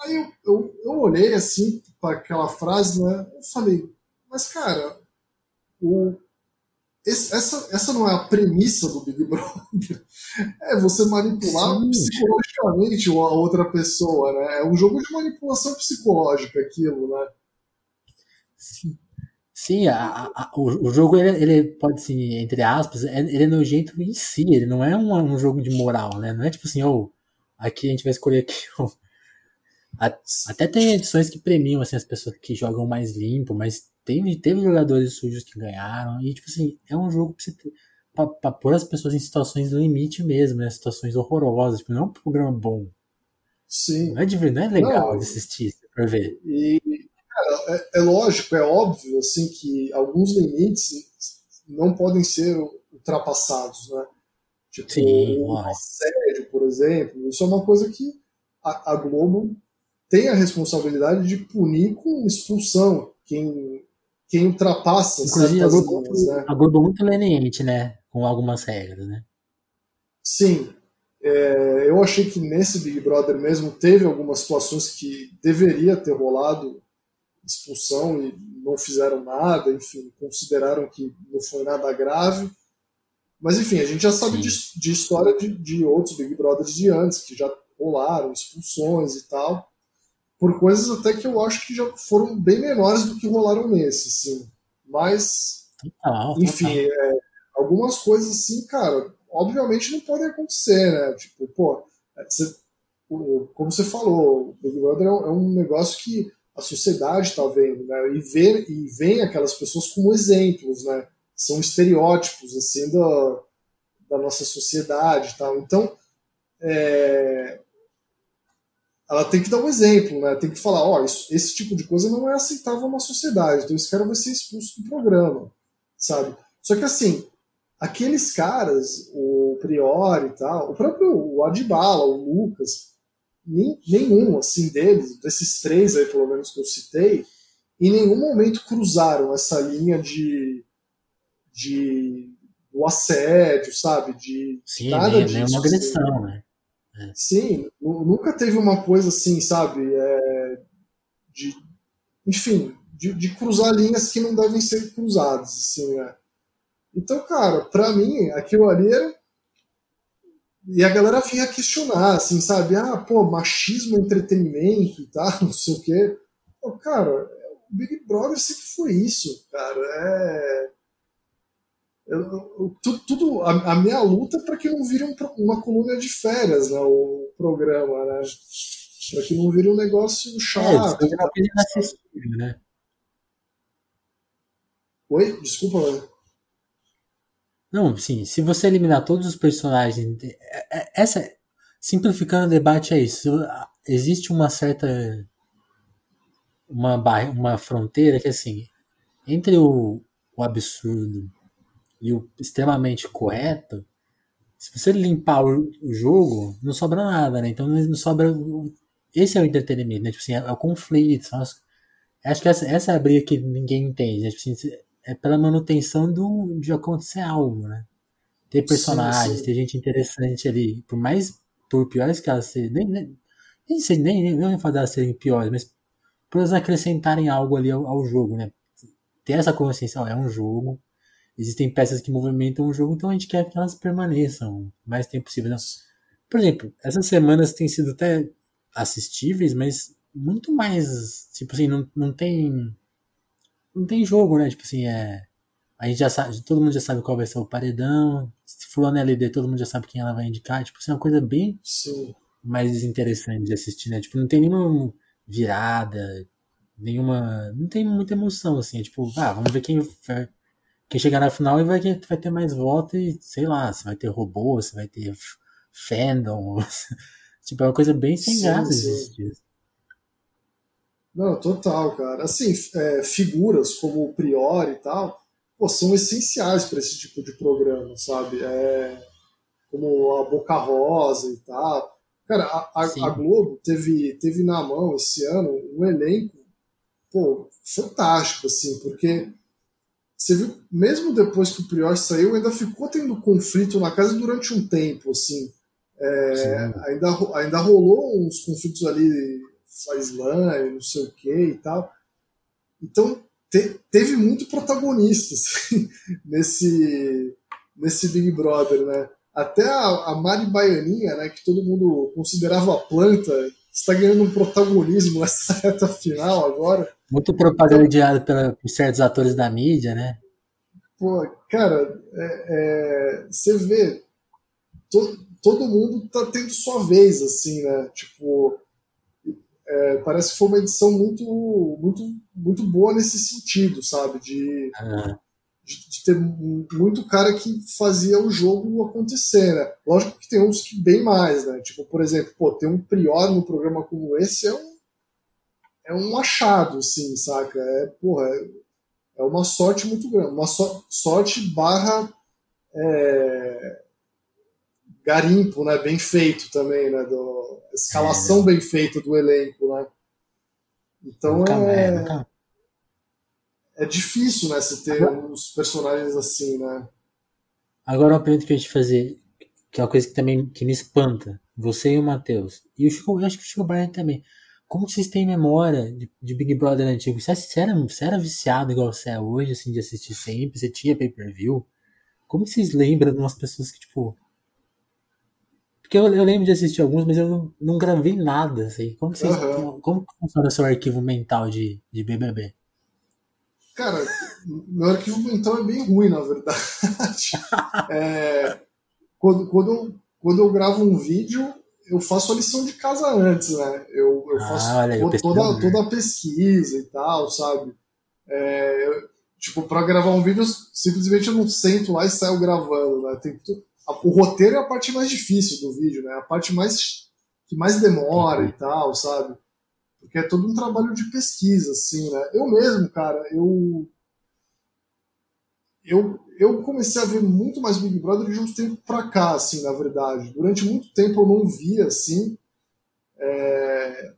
Aí eu, eu, eu olhei assim para aquela frase, né? Eu falei, mas cara, o, esse, essa, essa não é a premissa do Big Brother. É você manipular Sim. psicologicamente a outra pessoa, né? É um jogo de manipulação psicológica aquilo, né? Sim. Sim, a, a, o, o jogo ele, ele pode ser, entre aspas, é, ele é nojento em si, ele não é um, um jogo de moral, né? Não é tipo assim, ou oh, aqui a gente vai escolher aqui até tem edições que premiam assim, as pessoas que jogam mais limpo, mas teve, teve jogadores sujos que ganharam. E, tipo assim, é um jogo pra, você ter, pra, pra pôr as pessoas em situações limite mesmo, né? Situações horrorosas. Tipo, não é um programa bom. Sim. Não é, de, não é legal não, de assistir, pra ver. E, cara, é, é, lógico, é óbvio, assim, que alguns limites não podem ser ultrapassados, né? Tipo, Sim, o assédio, por exemplo, isso é uma coisa que a, a Globo tem a responsabilidade de punir com expulsão quem, quem ultrapassa Inclusive, certas a Globo, linhas. Né? A Globo é muito leniente, né? Com algumas regras, né? Sim. É, eu achei que nesse Big Brother mesmo teve algumas situações que deveria ter rolado expulsão e não fizeram nada, enfim, consideraram que não foi nada grave. Mas enfim, a gente já sabe de, de, história de, de outros Big Brothers de antes, que já rolaram expulsões e tal por coisas até que eu acho que já foram bem menores do que rolaram nesse, sim. Mas, enfim, é, algumas coisas assim, cara, obviamente não podem acontecer, né? Tipo, pô, é, você, como você falou, o Big Brother é um é negócio que a sociedade está vendo, né? E vê e vem aquelas pessoas como exemplos, né? São estereótipos assim da, da nossa sociedade, tal. Então, é, ela tem que dar um exemplo, né? Tem que falar, ó, oh, esse tipo de coisa não é aceitável na sociedade, então esse cara vai ser expulso do programa, sabe? Só que assim, aqueles caras, o Priori e tal, o próprio o Adbala, o Lucas, nem, nenhum assim deles, desses três aí pelo menos que eu citei, em nenhum momento cruzaram essa linha de, de do assédio, sabe? De Sim, nada nem, disso. Nem uma agressão, né? É. Sim, nunca teve uma coisa assim, sabe? É, de, enfim, de, de, cruzar linhas que não devem ser cruzadas, assim, né? Então, cara, pra mim, aquilo ali era... E a galera vinha questionar, assim, sabe? Ah, pô, machismo, entretenimento e tal, não sei o quê. Pô, cara, o Big Brother sempre foi isso, cara. É eu, eu, tudo, tudo a, a, minha luta é para que não vire um, uma coluna de férias, né, o programa, né? Para que não vire um negócio chato. É, é né? Oi? Desculpa, velho. Não, sim, se você eliminar todos os personagens. É, é, essa. Simplificando o debate é isso. Existe uma certa. Uma, uma fronteira que assim. Entre o, o absurdo e o extremamente correto, se você limpar o, jogo, não sobra nada, né? Então não sobra esse é o entretenimento, né? Tipo assim, é, é o conflito. As, acho que essa, essa é a briga que ninguém entende, né? Tipo assim, é pela manutenção do, de acontecer algo, né? Ter personagens, sim, sim. ter gente interessante ali. Por mais, por piores que elas sejam, nem, nem, nem sei, nem, nem, nem fazer elas serem piores, mas por elas acrescentarem algo ali ao, ao jogo, né? Ter essa consciência, ó, é um jogo, existem peças que movimentam o jogo, então a gente quer que elas permaneçam o mais tempo possível. Por exemplo, essas semanas têm sido até assistíveis, mas muito mais, tipo assim, não, não tem não tem jogo, né? Tipo assim, é a gente já sabe, todo mundo já sabe qual vai ser o paredão. Se fulano é LD, todo mundo já sabe quem ela vai indicar. Tipo assim, é uma coisa bem Sim. mais interessante de assistir, né? Tipo, não tem nenhuma virada, nenhuma. Não tem muita emoção, assim. É tipo, ah, vamos ver quem quem chegar na final e vai, vai ter mais votos e sei lá, se vai ter robô, se vai ter fandom. tipo, é uma coisa bem sem graça. Não, total, cara. Assim, é, figuras como o Priori e tal, pô, são essenciais para esse tipo de programa, sabe? É, como a Boca Rosa e tal. Cara, a, a, a, Globo teve, teve na mão esse ano um elenco, pô, fantástico, assim, porque você viu, mesmo depois que o Prior saiu, ainda ficou tendo conflito na casa durante um tempo, assim. É, ainda, ainda rolou uns conflitos ali, Flyslane, não sei o que e tal. Então, te, teve muito protagonista assim, nesse, nesse Big Brother, né? Até a, a Mari Baianinha, né, que todo mundo considerava planta, está ganhando um protagonismo nessa reta final agora. Muito propagandeado então, por certos atores da mídia, né? Pô, cara, é, é, você vê, to, todo mundo tá tendo sua vez, assim, né? Tipo, é, parece que foi uma edição muito, muito, muito boa nesse sentido, sabe? De, uhum. de, de, ter muito cara que fazia o jogo acontecer, né? Lógico que tem uns que bem mais, né? Tipo, por exemplo, pô, ter um Prior no programa como esse é um, é um achado, assim, saca? É, porra, é, é uma sorte muito grande. Uma so, sorte barra é, garimpo, né? Bem feito também, né? Do, escalação é. bem feita do elenco, né? Então é, é difícil, né? Você ter Agora... uns personagens assim, né? Agora uma pergunta que eu ia te fazer, que é uma coisa que também que me espanta. Você e o Matheus. E o Chico, eu acho que o Chico Brian também. Como vocês têm memória de, de Big Brother antigo? Você, você, era, você era viciado igual você é hoje, assim, de assistir sempre? Você tinha pay-per-view? Como vocês lembram de umas pessoas que, tipo, porque eu, eu, lembro de assistir alguns, mas eu não, não gravei nada. Assim. Como, vocês, uhum. como funciona o seu arquivo mental de, de BBB? Cara, meu arquivo mental é bem ruim, na verdade. é, quando, quando, eu, quando eu gravo um vídeo, eu faço a lição de casa antes, né? Eu, eu ah, faço aí, toda, toda, toda a pesquisa e tal, sabe? É, eu, tipo, pra gravar um vídeo, simplesmente eu não sento lá e saio gravando, né? Tem tudo o roteiro é a parte mais difícil do vídeo, né? A parte mais que mais demora uhum. e tal, sabe? Porque é todo um trabalho de pesquisa, assim, né? Eu mesmo, cara, eu eu, eu comecei a ver muito mais Big Brother de um tempo pra cá, assim, na verdade. Durante muito tempo eu não via, assim. É...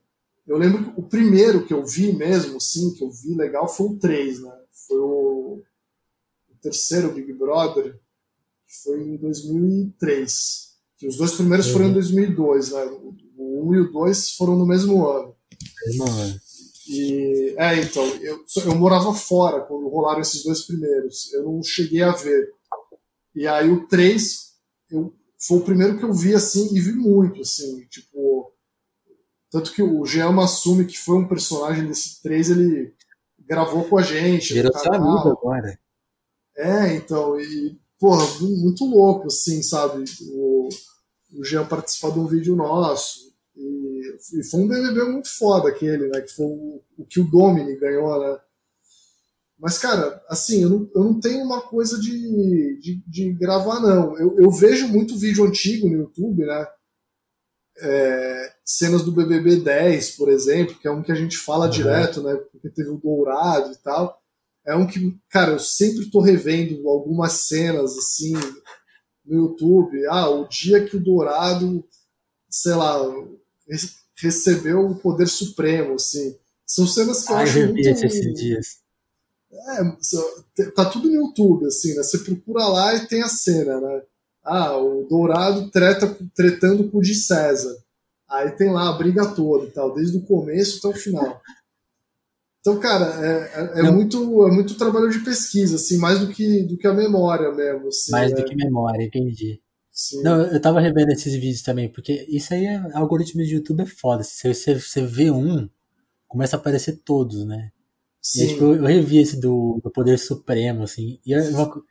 Eu lembro que o primeiro que eu vi mesmo, assim, que eu vi legal, foi o 3, né? Foi o, o terceiro Big Brother foi em 2003. Que os dois primeiros uhum. foram em 2002, uhum. né? O 1 e o 2 foram no mesmo ano. Mesmo ano. E, é, então, eu, eu morava fora quando rolaram esses dois primeiros. Eu não cheguei a ver. E aí o 3 eu, foi o primeiro que eu vi assim e vi muito, assim, tipo. Tanto que o Jean Massumi, que foi um personagem desse 3, ele gravou com a gente. Virou seu amigo agora. É, então, e porra, muito louco, assim, sabe? O, o Jean participar de um vídeo nosso. E, e, foi um BBB muito foda aquele, né? Que foi o, o que o Domini ganhou, né? Mas, cara, assim, eu não, eu não tenho uma coisa de, de, de gravar, não. Eu, eu, vejo muito vídeo antigo no YouTube, né? É, cenas do BBB 10, por exemplo, que é um que a gente fala uhum. direto, né? Porque teve o Dourado e tal é um que, cara, eu sempre tô revendo algumas cenas assim no YouTube. Ah, o dia que o Dourado, sei lá, recebeu o poder supremo, assim. São cenas que eu ah, acho eu muito... esses dias. É, tá tudo no YouTube, assim, né? Você procura lá e tem a cena, né? Ah, o Dourado treta, tretando com o de César. Aí tem lá a briga toda e tal, desde o começo até o final. Então, cara, é, é, é muito, é muito trabalho de pesquisa, assim, mais do que, do que a memória mesmo. Assim, mais né? do que memória, entendi. Sim. Não, eu tava revendo esses vídeos também, porque isso aí, é, algoritmo de YouTube é foda. Se você, você vê um, começa a aparecer todos, né? Sim. E aí, tipo, eu, revi esse do, do Poder Supremo, assim, e, é uma,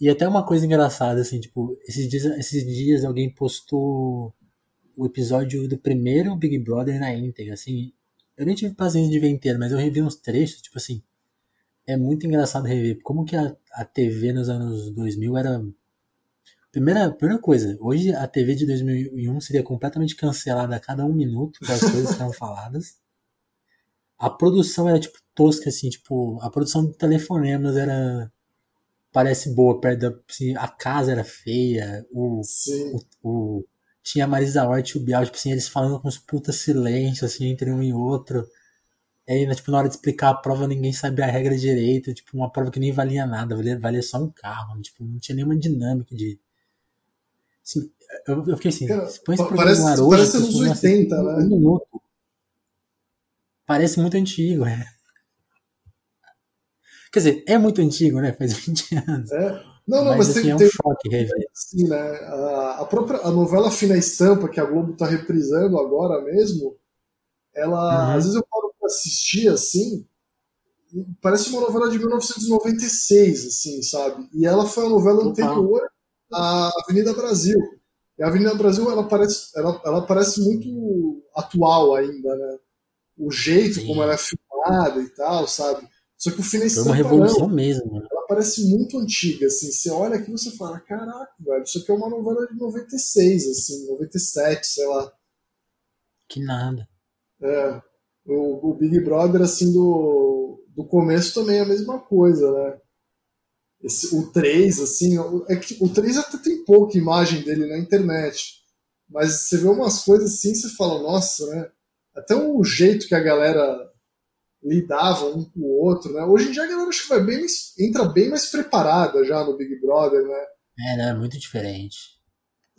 e até uma coisa engraçada, assim, tipo, esses dias, esses dias alguém postou o episódio do primeiro Big Brother na íntegra, assim, eu nem tive paciência de ver inteiro, mas eu revi uns trechos, tipo assim. É muito engraçado rever. Como que a, a TV nos anos 2000 era. Primeira, primeira coisa, hoje a TV de 2001 seria completamente cancelada a cada um minuto das coisas que eram faladas. A produção era tipo tosca, assim, tipo, a produção de telefonemas era. Parece boa, perto da. Assim, a casa era feia, o, o, o tinha a Marisa Hort e o Bial, tipo assim, eles falando com uns puta silêncio, assim, entre um e outro. E aí, né, tipo, na hora de explicar a prova, ninguém sabia a regra direito, tipo, uma prova que nem valia nada, valia, valia só um carro, né, tipo, não tinha nenhuma dinâmica de... Assim, eu, eu fiquei assim, põe esse parece, hoje, parece anos 80, assim, né? Um minuto. Parece muito antigo, é. Quer dizer, é muito antigo, né? Faz 20 anos. É. Não, não, mas, mas assim, tem, é um tem, choque rever. Né? A, a, própria a novela Fina Estampa, que a Globo está reprisando agora mesmo, ela. Uhum. Às vezes eu paro para assistir assim. Parece uma novela de 1996, assim, sabe? E ela foi a novela anterior à Avenida Brasil. E a Avenida Brasil, ela parece, ela, ela parece muito atual ainda, né? O jeito Sim. como ela é filmada e tal, sabe? Só que o Fina Estampa. Foi uma revolução não. mesmo, né? parece muito antiga, assim. Você olha aqui e você fala, caraca, velho, isso aqui é uma novela de 96, assim, 97, sei lá. Que nada. É. O, o Big Brother, assim, do, do começo também é a mesma coisa, né? Esse, o 3, assim, é que o 3 até tem pouca imagem dele na internet. Mas você vê umas coisas assim, você fala, nossa, né? Até o jeito que a galera lidavam um com o outro, né? Hoje em dia a galera acho que vai bem entra bem mais preparada já no Big Brother, né? É, né? Muito diferente.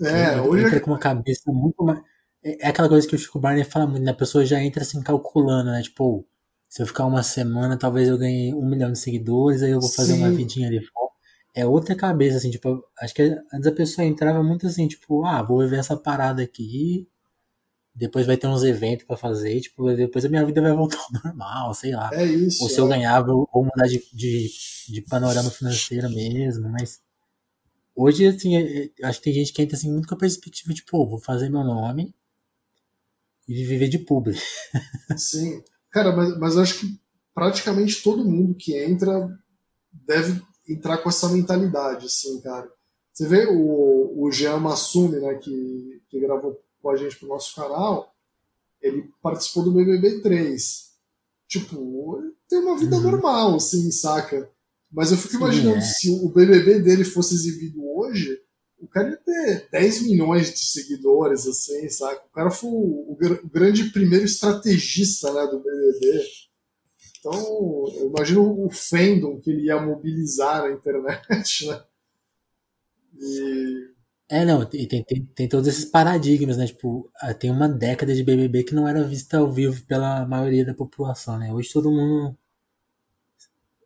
É, entra, hoje entra é... com uma cabeça muito mais. É, é aquela coisa que o Chico Barney fala muito, né? A pessoa já entra assim calculando, né? Tipo, se eu ficar uma semana, talvez eu ganhe um milhão de seguidores, aí eu vou fazer Sim. uma vidinha ali fora. É outra cabeça, assim, tipo, acho que antes a pessoa entrava muito assim, tipo, ah, vou viver essa parada aqui, depois vai ter uns eventos para fazer, tipo, depois a minha vida vai voltar ao normal, sei lá. É isso. Ou se eu é. ganhava, ou mudar de, de, de panorama financeiro mesmo, mas hoje, assim, é, é, acho que tem gente que entra assim muito com a perspectiva de, pô, vou fazer meu nome e viver de público. Sim. Cara, mas, mas acho que praticamente todo mundo que entra deve entrar com essa mentalidade, assim, cara. Você vê o, o Jean Massumi, né, que, que gravou com a gente pro nosso canal, ele participou do BBB 3. Tipo, tem uma vida uhum. normal, assim, saca? Mas eu fico Sim, imaginando é. se o BBB dele fosse exibido hoje, o cara ia ter 10 milhões de seguidores, assim, saca? O cara foi o, o grande primeiro estrategista né, do BBB. Então, eu imagino o fandom que ele ia mobilizar na internet, né? E é, não, e tem, tem, tem todos esses paradigmas, né? Tipo, ah, tem uma década de BBB que não era vista ao vivo pela maioria da população, né? Hoje todo mundo.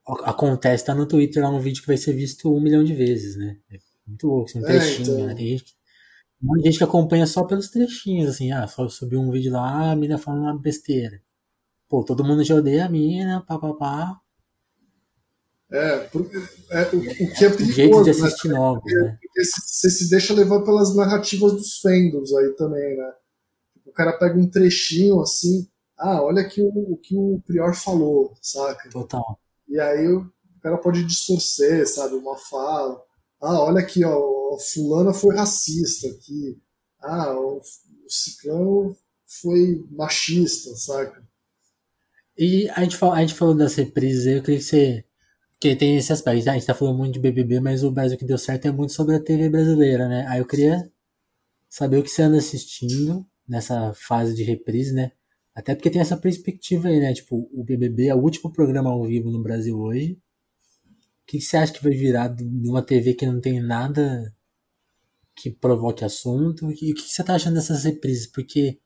Acontece, tá no Twitter lá um vídeo que vai ser visto um milhão de vezes, né? É muito louco, assim, um é, trechinho, é, então... né? Tem gente, que, um monte de gente que acompanha só pelos trechinhos, assim, ah, só subiu um vídeo lá, a mina falando uma besteira. Pô, todo mundo já odeia a mina, papapá. É, é, o, o, que é perigoso, de assistir né? Novos, né? Porque você se deixa levar pelas narrativas dos fandoms aí também, né? O cara pega um trechinho assim, ah, olha aqui o, o que o Prior falou, saca? Total. E aí o cara pode distorcer, sabe, uma fala. Ah, olha aqui, ó, fulana foi racista aqui. Ah, o, o ciclano foi machista, saca? E a gente, falou, a gente falou das reprises, eu queria que você porque tem esse aspecto. A gente tá falando muito de BBB, mas o Brasil que deu certo é muito sobre a TV brasileira, né? Aí eu queria saber o que você anda assistindo nessa fase de reprise, né? Até porque tem essa perspectiva aí, né? Tipo, o BBB é o último programa ao vivo no Brasil hoje. O que, você acha que vai virar de uma TV que não tem nada que provoque assunto? E o que, você tá achando dessas reprises? Porque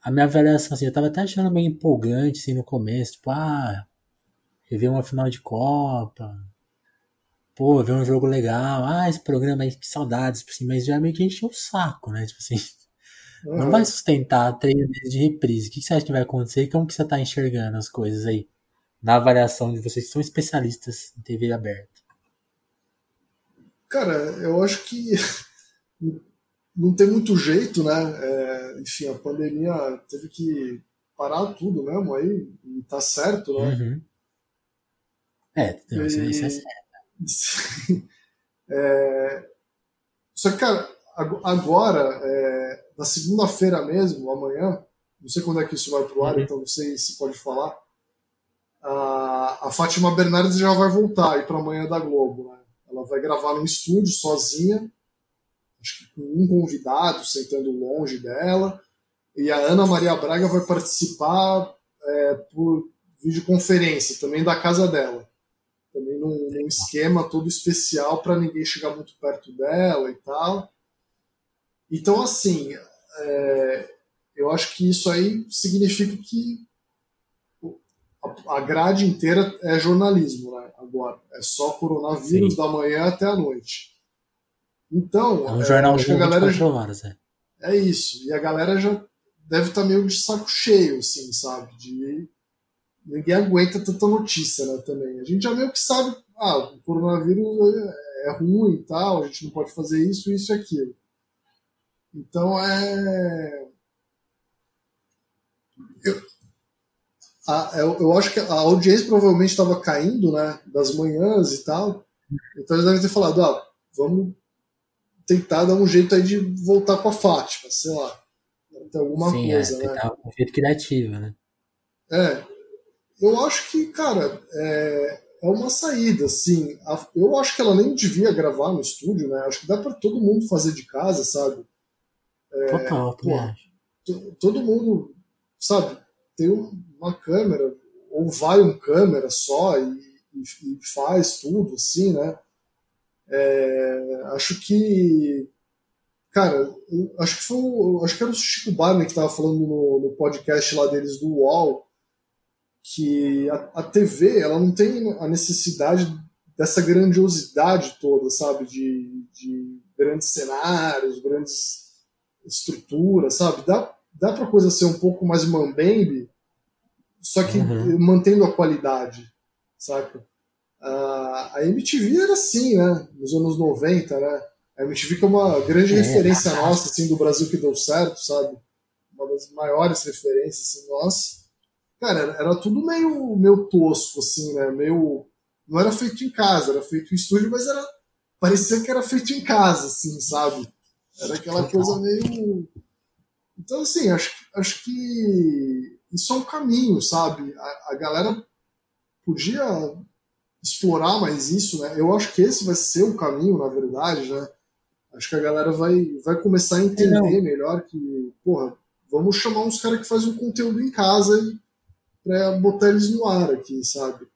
a minha avaliação, assim, eu tava até achando meio empolgante, assim, no começo. Tipo, ah, rever uma final de Copa. Pô, ver um jogo legal. Ah, esse programa aí, que saudades. Tipo assim, mas já meio que encheu o saco, né? Tipo assim, uhum. não vai sustentar três meses de reprise. O que você acha que vai acontecer e como que você tá enxergando as coisas aí? Na avaliação de vocês que são especialistas em TV aberta. Cara, eu acho que não tem muito jeito, né? É, enfim, a pandemia teve que parar tudo mesmo aí, e tá certo, né? Uhum. É, não, isso, isso é certo. é, só que, cara, agora, é, na segunda-feira mesmo, amanhã, não sei quando é que isso vai pro ar, uhum. então não sei se pode falar, a, a Fátima Bernardes já vai voltar aí para amanhã da Globo, né? Ela vai gravar num estúdio sozinha, acho que com um convidado sentando longe dela, e a Ana Maria Braga vai participar é, por videoconferência também da casa dela também num, num esquema todo especial para ninguém chegar muito perto dela e tal. Então, assim, é, eu acho que isso aí significa que a, grade inteira é jornalismo, né? Agora, é só coronavírus Sim. da manhã até a noite. Então, é um jornal é, a galera já, horas, é. é isso. E a galera já deve estar tá meio de saco cheio, assim, sabe? De ninguém aguenta tanta notícia, né, também. A gente já meio que sabe, ah, o coronavírus é, é ruim e tal, a gente não pode fazer isso, isso e aquilo. Então é. Eu, a, eu, eu acho que a audiência provavelmente estava caindo, né, das manhãs e tal. Então eles devem ter falado, ah, vamos tentar dar um jeito aí de voltar com a Fátima, sei lá. Tem alguma Sim, coisa, é, né? Um jeito criativo, né? É, eu acho que, cara, é, é uma saída, assim. Eu acho que ela nem devia gravar no estúdio, né? Acho que dá para todo mundo fazer de casa, sabe? É, Total, pô, todo mundo, sabe, tem uma câmera, ou vai um câmera só e, e, e faz tudo, assim, né? É, acho que cara, acho que foi acho que era o Chico Barney que estava falando no, no, podcast lá deles do UOL que a, a TV ela não tem a necessidade dessa grandiosidade toda, sabe? De, de grandes cenários, grandes estruturas, sabe? Dá, dá pra coisa ser um pouco mais mambembe, só que uhum. mantendo a qualidade, saca? Uh, a MTV era assim, né? Nos anos 90, né? A MTV que é uma grande é, referência nossa, assim, do Brasil que deu certo, sabe? Uma das maiores referências, assim, nossa. Cara, era, tudo meio, meio tosco, assim, né? Meio. Não era feito em casa, era feito em estúdio, mas era. Parecia que era feito em casa, assim, sabe? Era aquela coisa meio. Então, assim, acho, acho que isso é um caminho, sabe? A, a galera podia explorar mais isso, né? Eu acho que esse vai ser o caminho, na verdade, né? Acho que a galera vai, vai começar a entender melhor que, porra, vamos chamar uns caras que fazem um conteúdo em casa e para botar eles no ar aqui, sabe?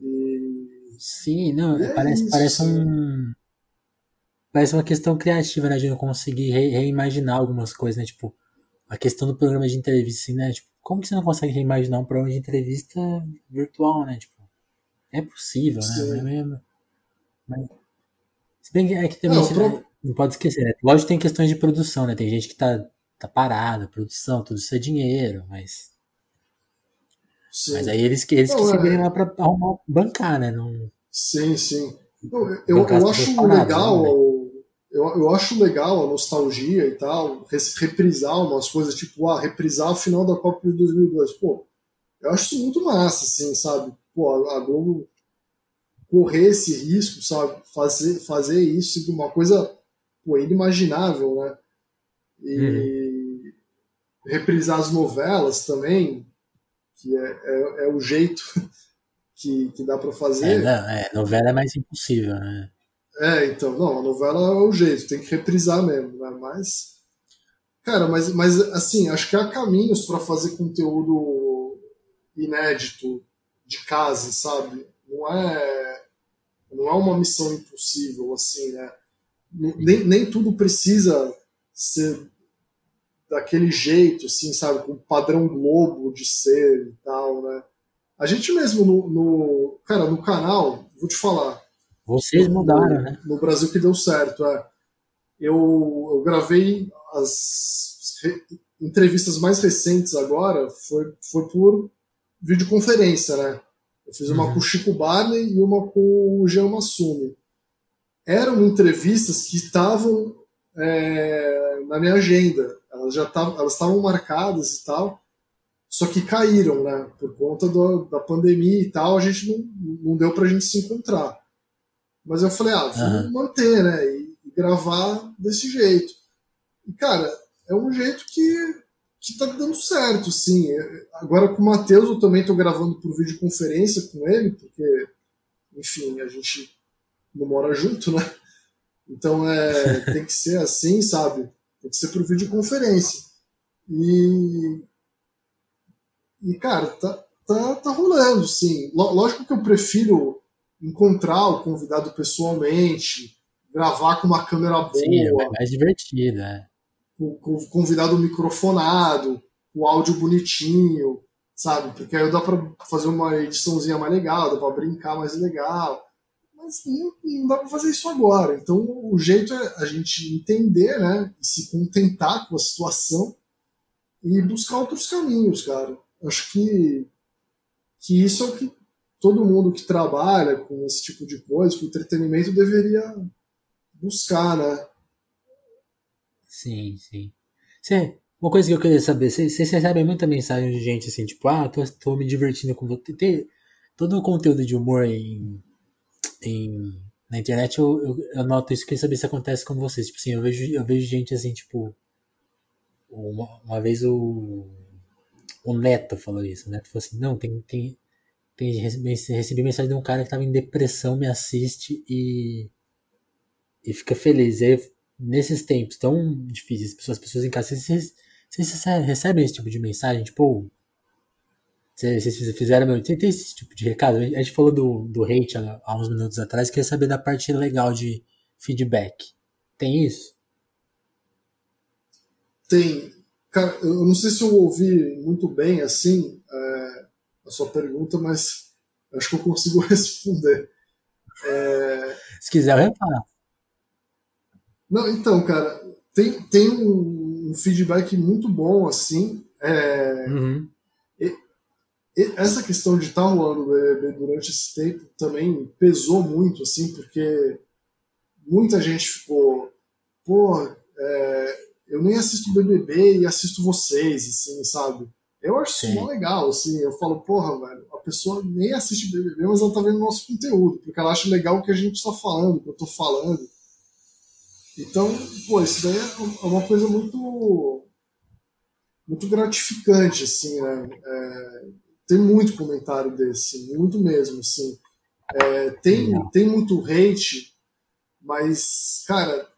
E... Sim, não, é parece, isso, parece um. Parece uma questão criativa, né? De não conseguir re reimaginar algumas coisas, né? Tipo, a questão do programa de entrevista, assim, né? Tipo, como que você não consegue reimaginar um programa de entrevista virtual, né? Tipo, é possível, né? Sim. né? Mesmo, mas, se bem que é que também não, pro... não pode esquecer, né? Lógico tem questões de produção, né? Tem gente que tá, tá parada, produção, tudo isso é dinheiro, mas Sim. Mas aí eles, eles não, que se é... lá para arrumar, bancar, né? Não... Sim, sim. Eu, eu, eu acho legal, né? Eu, eu acho legal a nostalgia e tal, reprisar umas coisas, tipo, ah, reprisar a final da Copa de 2002. Pô, eu acho isso muito massa, assim, sabe? Pô, a Globo correr esse risco, sabe? Fazer, fazer isso, uma coisa pô, inimaginável, né? E uhum. reprisar as novelas também, que é, é, é o jeito que, que dá para fazer. É, não, é, novela é mais impossível, né? É, então, não, a novela é o jeito, tem que reprisar mesmo, né? Mas. Cara, mas, mas assim, acho que há caminhos para fazer conteúdo inédito de casa, sabe? Não é, não é uma missão impossível, assim, né? Nem, nem tudo precisa ser daquele jeito, assim, sabe? Com padrão globo de ser e tal, né? A gente mesmo no, no cara, no canal, vou te falar. Vocês mudaram, no, né? No Brasil que deu certo, é. Eu, eu gravei as re, entrevistas mais recentes agora, foi, foi por videoconferência, né? Eu fiz uma uhum. com o Chico Barney e uma com o Jean Massumi. Eram entrevistas que estavam é, na minha agenda. Elas já estavam, elas estavam marcadas e tal, só que caíram, né? Por conta do, da pandemia e tal, a gente não, não deu pra gente se encontrar. Mas eu falei, ah, vamos uhum. manter, né? E, e, gravar desse jeito. E, cara, é um jeito que, que tá dando certo, sim. Agora com o Matheus eu também tô gravando por videoconferência com ele, porque, enfim, a gente não mora junto, né? Então é, tem que ser assim, sabe? Tem que ser por videoconferência. E e, cara, tá, tá, tá rolando, sim. Lógico que eu prefiro encontrar o convidado pessoalmente, gravar com uma câmera boa. Sim, é mais divertido, né? O convidado microfonado, o áudio bonitinho, sabe? Porque aí dá pra fazer uma ediçãozinha mais legal, dá pra brincar mais legal. Mas não, não dá pra fazer isso agora. Então o jeito é a gente entender, né? E se contentar com a situação e buscar outros caminhos, cara. Acho que, que isso é o que todo mundo que trabalha com esse tipo de coisa, com entretenimento, deveria buscar, né? Sim, sim. Você, uma coisa que eu queria saber, vocês, recebem muita mensagem de gente assim, tipo, ah, tô, tô me divertindo com você. Todo o conteúdo de humor em, em, na internet, eu, eu, eu noto isso, queria saber se acontece com vocês. Tipo assim, eu vejo, eu vejo gente assim, tipo, uma, uma vez o o Neto falou isso. O Neto falou assim: não, tem, tem, tem recebi mensagem de um cara que estava em depressão, me assiste e, e fica feliz. E nesses tempos tão difíceis, as pessoas em casa, vocês, vocês recebem esse tipo de mensagem? Tipo, vocês fizeram meu. Tem, tem esse tipo de recado? A gente falou do, do hate há, há uns minutos atrás, queria saber da parte legal de feedback. Tem isso? Tem. Cara, eu não sei se eu ouvi muito bem assim é, a sua pergunta, mas acho que eu consigo responder. É... Se quiser, eu reparo. Não, então, cara, tem, tem um, um feedback muito bom, assim. É... Uhum. E, e essa questão de estar rolando o BBB durante esse tempo também pesou muito, assim, porque muita gente ficou, pô, é, eu nem assisto BBB e assisto vocês, assim, sabe? Eu acho Sim. isso legal, assim. Eu falo, porra, velho, a pessoa nem assiste BBB, mas ela tá vendo nosso conteúdo, porque ela acha legal o que a gente tá falando, o que eu tô falando. Então, pô, isso daí é uma coisa muito muito gratificante, assim, né? É, tem muito comentário desse, muito mesmo, assim. É, tem, tem muito hate, mas, cara,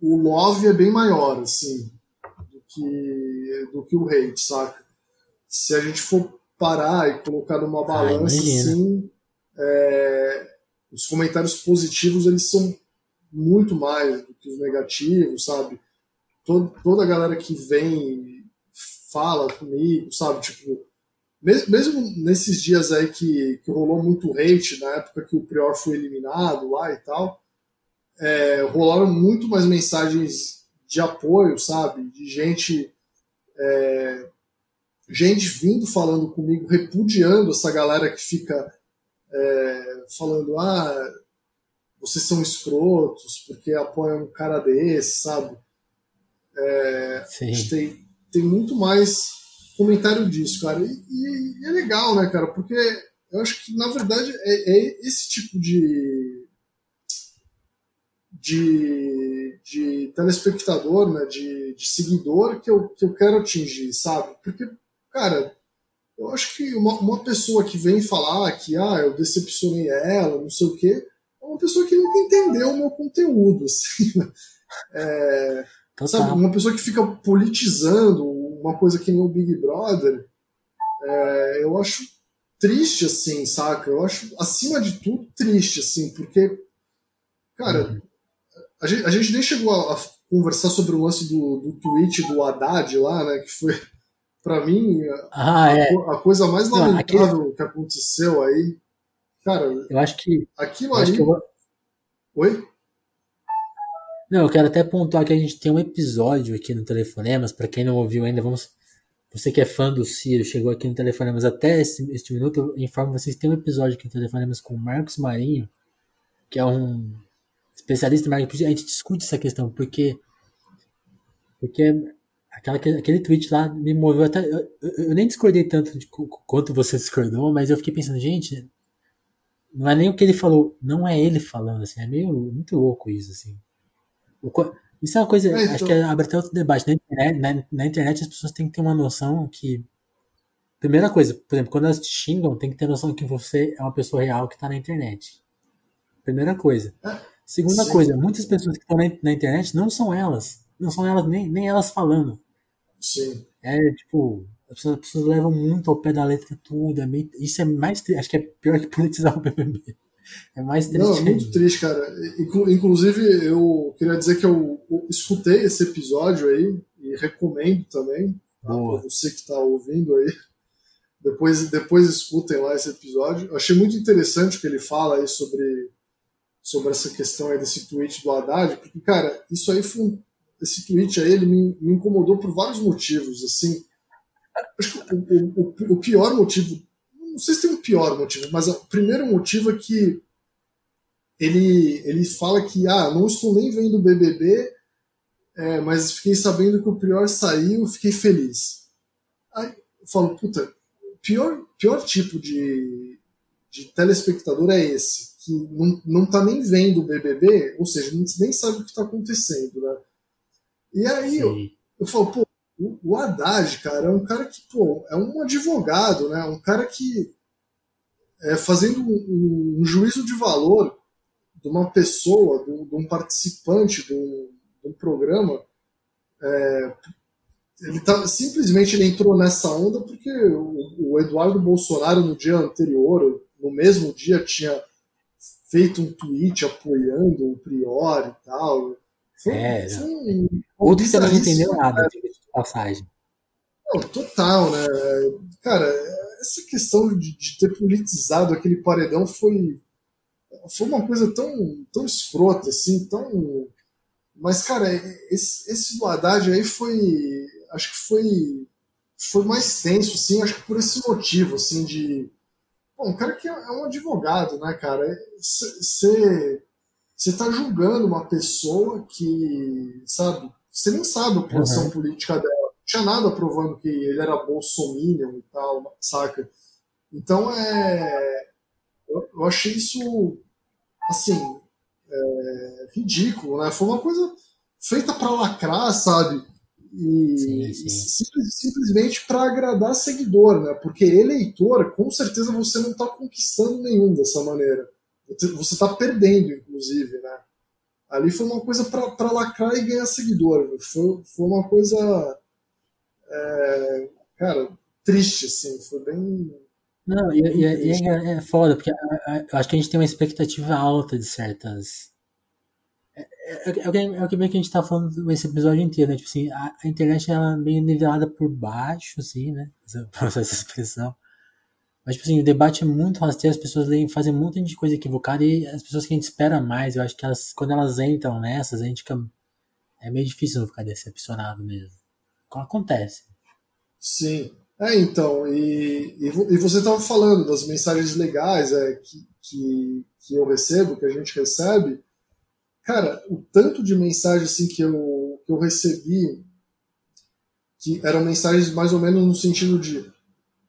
o love é bem maior, assim, do que, do que o hate, saca? Se a gente for parar e colocar numa ah, balança, ah, assim, é, os comentários positivos, eles são muito mais do que os negativos, sabe? Todo, toda a galera que vem fala comigo, sabe? Tipo, mesmo nesses dias aí que, que rolou muito hate, na época que o Prior foi eliminado lá e tal, é, rolaram muito mais mensagens de apoio, sabe? De gente. É, gente vindo falando comigo, repudiando essa galera que fica é, falando, ah, vocês são escrotos porque apoiam um cara desse, sabe? É, a gente tem, tem muito mais comentário disso, cara. E, e, e, é legal, né, cara? Porque eu acho que, na verdade, é, é esse tipo de, de, de telespectador, né, de, de seguidor que eu, que eu quero atingir, sabe? Porque, cara, eu acho que uma, uma pessoa que vem falar que ah, eu decepcionei ela, não sei o quê, é uma pessoa que nunca entendeu o meu conteúdo. Assim, né? é. Sabe, uma pessoa que fica politizando uma coisa que nem o Big Brother, é, eu acho triste, assim, saca? Eu acho, acima de tudo, triste, assim, porque, cara, uhum. a, gente, a, gente, nem chegou a, a, conversar sobre o lance do, do tweet do Haddad lá, né, que foi, para mim, ah, a, é. a, coisa mais lamentável Não, que aconteceu aí. Cara, eu acho que. Aquilo ali. Eu... Oi? Não, eu quero até pontuar que a gente tem um episódio aqui no Telefonemas, para quem não ouviu ainda, vamos. Você que é fã do Ciro, chegou aqui no Telefonemas até este, este minuto, eu informo vocês que tem um episódio aqui no Telefonemas com o Marcos Marinho, que é um especialista em marketing. A gente discute essa questão, porque. Porque aquela, aquele tweet lá me moveu até. Eu, eu nem discordei tanto de quanto você discordou, mas eu fiquei pensando, gente, não é nem o que ele falou, não é ele falando, assim, é meio muito louco isso, assim. Isso é uma coisa, é, então... acho que abre até outro debate. Na internet, na, na internet as pessoas têm que ter uma noção que. Primeira coisa, por exemplo, quando elas te xingam, tem que ter noção que você é uma pessoa real que está na internet. Primeira coisa. É, Segunda Sim. coisa, muitas pessoas que estão na, na, internet não são elas. Não são elas, nem, nem elas falando. Sim. É tipo, as pessoas, as pessoas levam muito ao pé da letra tudo. É meio, isso é mais. Acho que é pior que politizar o BBB. É mais triste. Não, é muito triste, cara. Inclusive, eu queria dizer que eu escutei esse episódio aí e recomendo também tá? para você que está ouvindo aí. Depois, depois escutem lá esse episódio. Eu achei muito interessante o que ele fala aí sobre, sobre essa questão aí desse tweet do Haddad, porque, cara, isso aí foi um, esse tweet aí ele me, me incomodou por vários motivos, assim. Acho que o, o, o pior motivo não sei se tem um pior motivo, mas o primeiro motivo é que ele, ele fala que, ah, não estou nem vendo o BBB, é, mas fiquei sabendo que o pior saiu, fiquei feliz. Aí eu falo, puta, pior, pior tipo de, de telespectador é esse, que não, não tá nem vendo o BBB, ou seja, nem sabe o que está acontecendo, né? E aí eu, eu falo, pô, o, Haddad, cara, é um cara que, pô, é um advogado, né? Um cara que é, fazendo um, um, juízo de valor de uma pessoa, de, de um participante de um, de um programa, é, ele tá, simplesmente ele entrou nessa onda porque o, o, Eduardo Bolsonaro no dia anterior, no mesmo dia, tinha feito um tweet apoiando o Prior e tal. Foi, é, um, Outro que não entendeu nada, né? de passagem. Não, total, né? Cara, essa questão de, de, ter politizado aquele paredão foi, foi uma coisa tão, tão escrota, assim, tão. Mas, cara, esse, esse do Haddad aí foi. Acho que foi. Foi mais tenso, assim, acho que por esse motivo, assim, de. Bom, um cara que é, é um advogado, né, cara? Você você está julgando uma pessoa que, sabe, você nem sabe a posição uhum. política dela. Não tinha nada provando que ele era bolsominion e tal, saca? Então é. Eu, eu achei isso, assim, é, ridículo, né? Foi uma coisa feita para lacrar, sabe? E sim, sim. Simples, simplesmente para agradar seguidor, né? Porque eleitor, com certeza você não está conquistando nenhum dessa maneira. Você está perdendo, inclusive, né? Ali foi uma coisa para lacrar e ganhar seguidor. Foi, foi uma coisa, é, cara, triste, assim. Foi bem. Não, e, e, e é, é, foda, porque eu acho que a gente tem uma expectativa alta de certas. É, é, é, é, o que, é, que a gente tá falando esse episódio inteiro, né? Tipo assim, a, a internet ela é meio nivelada por baixo, assim, né? Essa, essa expressão. Mas, tipo assim, o debate é muito rasteiro, as pessoas leem, fazem de coisa equivocada e as pessoas que a gente espera mais, eu acho que elas, quando elas entram nessas, a gente fica. É meio difícil não ficar decepcionado mesmo. Acontece. Sim. É, então, e, e, e você estava falando das mensagens legais é, que, que, que eu recebo, que a gente recebe. Cara, o tanto de mensagem assim, que, eu, que eu recebi, que eram mensagens mais ou menos no sentido de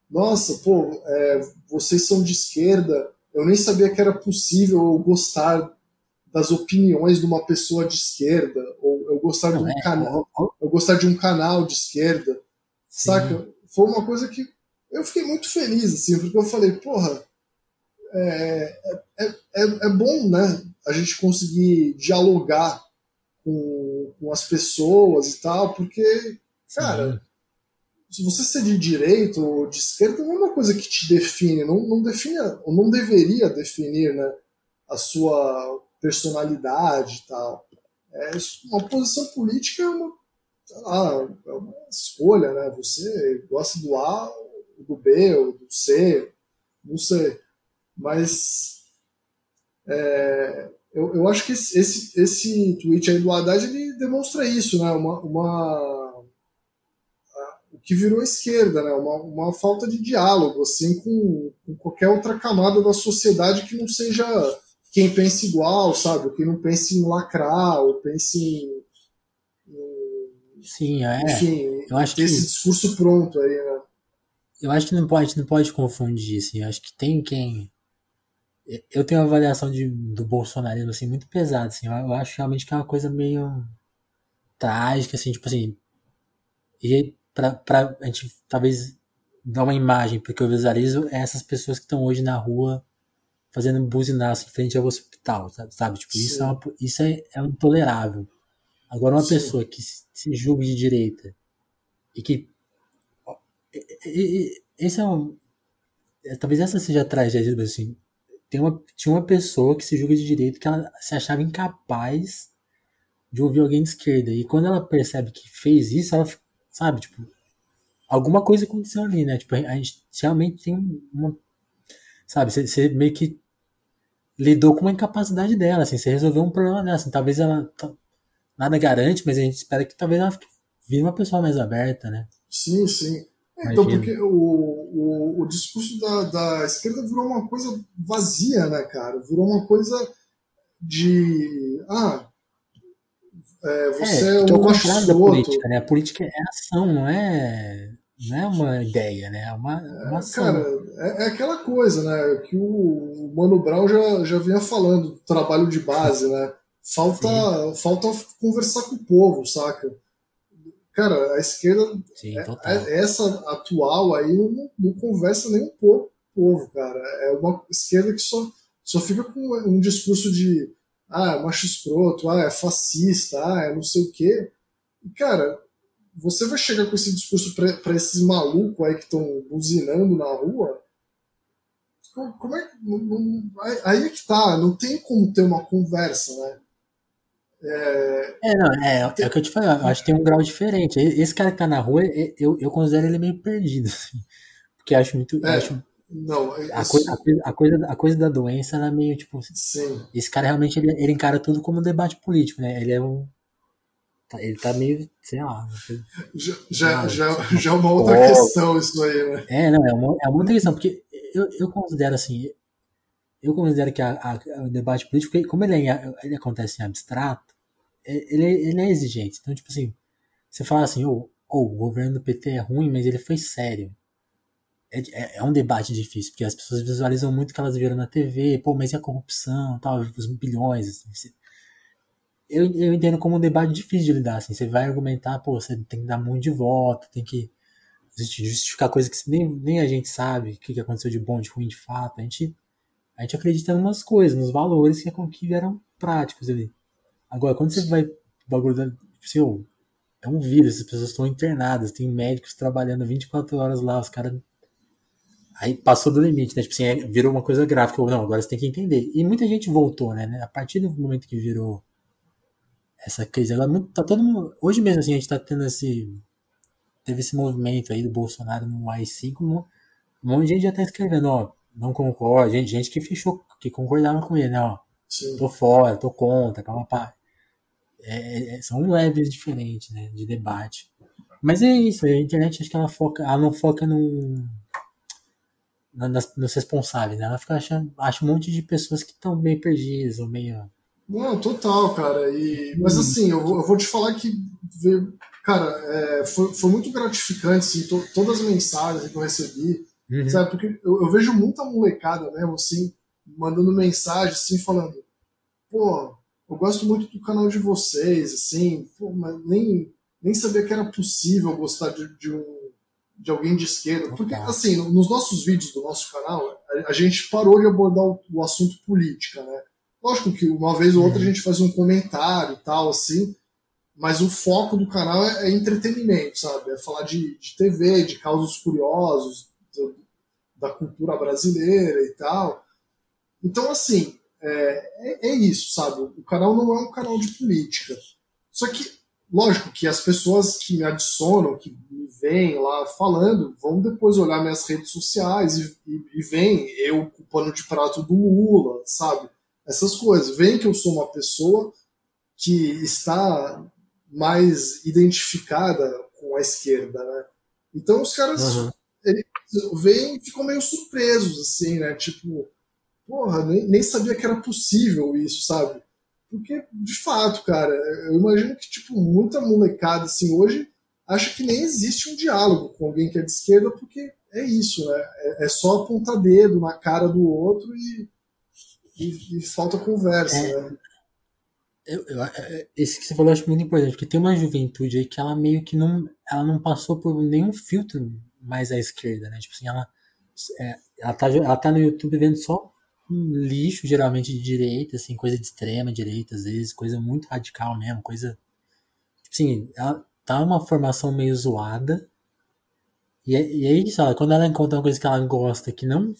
nossa, pô, é, vocês são de esquerda, eu nem sabia que era possível eu gostar das opiniões de uma pessoa de esquerda, ou eu gostar de um é, canal, eu gostar de um canal de esquerda, Sim. saca? Foi uma coisa que eu fiquei muito feliz, assim, porque eu falei, porra, é, é, é, é bom, né, a gente conseguir dialogar com, com, com as pessoas e tal, porque, cara, Sim. Se você ser de direita ou de esquerda não é uma coisa que te define, não, não define, ou não deveria definir, né, a sua personalidade e tal. É, uma posição política é uma, lá, é uma escolha, né? Você gosta do A, do B, ou do C, não sei. Mas é, eu, eu acho que esse, esse, esse tweet aí do Haddad ele demonstra isso, né? Uma, uma, que virou esquerda, né? Uma, uma falta de diálogo assim com, com qualquer outra camada da sociedade que não seja quem pensa igual, sabe? Quem não pense em lacrar, ou pense em. em Sim, é. Enfim, eu acho que esse discurso pronto aí, né? Eu acho que não pode, não pode confundir, assim. Eu acho que tem quem. Eu tenho uma avaliação de, do bolsonarismo assim, muito pesada. Assim. Eu, eu acho realmente que é uma coisa meio trágica, assim, tipo assim. E pra a gente talvez dar uma imagem, porque eu visualizo é essas pessoas que estão hoje na rua fazendo buzinaço em frente ao hospital, sabe? Tipo, isso, é, uma, isso é, é intolerável. Agora, uma Sim. pessoa que se julga de direita e que. E, e, esse é um. É, talvez essa seja a tragédia, assim. Tem uma, tinha uma pessoa que se julga de direita que ela se achava incapaz de ouvir alguém de esquerda. E quando ela percebe que fez isso, ela, sabe, tipo, alguma coisa aconteceu ali, né? Tipo, a gente realmente tem uma. Sabe, você, meio que lidou com uma incapacidade dela, assim, você resolveu um problema dela, assim, talvez ela nada garante, mas a gente espera que talvez ela vire uma pessoa mais aberta, né? Sim, sim. É, então, porque o, o, o discurso da, da esquerda virou uma coisa vazia, né, cara? Virou uma coisa de. Ah, é, você é, é um da política, né? A política é ação, não é não é uma ideia, né? É uma, uma ação. Cara, é, é, aquela coisa, né? Que o Mano Brown já, já vinha falando do trabalho de base, né? Falta, falta conversar com o povo, saca? Cara, a esquerda, Sim, é, é, essa atual aí, não, não, conversa nem um pouco com o povo, cara. É uma esquerda que só, só fica com um discurso de ah, é macho escroto, ah, é fascista, ah, é não sei o quê. E, cara, você vai chegar com esse discurso para esses malucos aí que estão buzinando na rua? Como é aí é que tá, não tem como ter uma conversa, né? É, é, não, é, é o que eu te falei, eu acho que tem um grau diferente. Esse cara que tá na rua, eu, eu considero ele meio perdido, assim, porque acho muito. É, acho, não, a, coisa, a, coisa, a, coisa, a coisa da doença era meio tipo. Sim. Esse cara realmente ele, ele encara tudo como um debate político, né? Ele é um Tá, ele tá meio, sei lá. Já, já, já, já é uma outra oh. questão isso aí, né? É, não, é uma, é uma outra questão, porque eu, eu considero assim, eu considero que a, a, o debate político, como ele, é, ele acontece em abstrato, é, ele, ele é exigente. Então, tipo assim, você fala assim, oh, oh, o governo do PT é ruim, mas ele foi sério. É, é, é, um debate difícil, porque as pessoas visualizam muito que elas viram na TV, pô, mas e a corrupção, tal, os bilhões, assim, eu, eu entendo como um debate difícil de lidar. Assim. Você vai argumentar, pô, você tem que dar muito de voto, tem que justificar coisas que nem, nem a gente sabe o que, que aconteceu de bom, de ruim, de fato. A gente, a gente acredita em umas coisas, nos valores que, que vieram práticos ali. Agora, quando você vai bagulho da. Seu, é um vírus, as pessoas estão internadas, tem médicos trabalhando 24 horas lá, os caras. Aí passou do limite, né? Tipo assim, é, virou uma coisa gráfica. Não, agora você tem que entender. E muita gente voltou, né? A partir do momento que virou essa crise. Ela é tá todo mundo, hoje mesmo assim a gente tá tendo esse teve esse movimento aí do Bolsonaro no AI5, um monte de gente já tá escrevendo, ó, não concorda, gente, gente que fechou, que concordava com ele, né, ó, Sim. tô fora, tô contra, calma, pá. É, é, são leves diferentes, né, de debate. Mas é isso, a internet acho que ela foca, ela não foca no nas, nos responsáveis, né? Ela fica achando, acha um monte de pessoas que estão meio perdidas ou meio não, total, cara. E, mas assim, eu, eu vou te falar que, cara, é, foi, foi muito gratificante, assim, to, todas as mensagens que eu recebi, uhum. sabe? Porque eu, eu, vejo muita molecada mesmo, assim, mandando mensagem, assim, falando, pô, eu gosto muito do canal de vocês, assim, pô, mas nem, nem sabia que era possível gostar de, de um de alguém de esquerda, porque assim, nos nossos vídeos do nosso canal, a, gente parou de abordar o, o assunto política, né? Lógico que uma vez ou outra a gente faz um comentário e tal, assim, mas o foco do canal é, é entretenimento, sabe? É falar de, de TV, de causos curiosos, do, da cultura brasileira e tal. Então, assim, é, é, é, isso, sabe? O canal não é um canal de política. Só que, lógico que as pessoas que me adicionam, que me veem lá falando, vão depois olhar minhas redes sociais e, e, e veem eu com o pano de prato do Lula, sabe? Essas coisas. Veem que eu sou uma pessoa que está mais identificada com a esquerda, né? Então os caras uhum. veem e ficam meio surpresos, assim, né? Tipo, porra, nem, nem sabia que era possível isso, sabe? Porque, de fato, cara, eu imagino que, tipo, muita molecada, assim, hoje acha que nem existe um diálogo com alguém que é de esquerda, porque é isso, né? É, é só apontar dedo na cara do outro e, e, e falta conversa, é, né? Eu, eu, é, esse que você falou eu acho muito importante, porque tem uma juventude aí que ela meio que não, ela não passou por nenhum filtro mais à esquerda, né? Tipo assim, ela, é, ela, tá, ela tá no YouTube vendo só lixo, geralmente de direita, assim, coisa de extrema direita, às vezes, coisa muito radical mesmo, coisa. Assim, ela tá uma formação meio zoada. E, e aí, sabe, quando ela encontra uma coisa que ela gosta, que não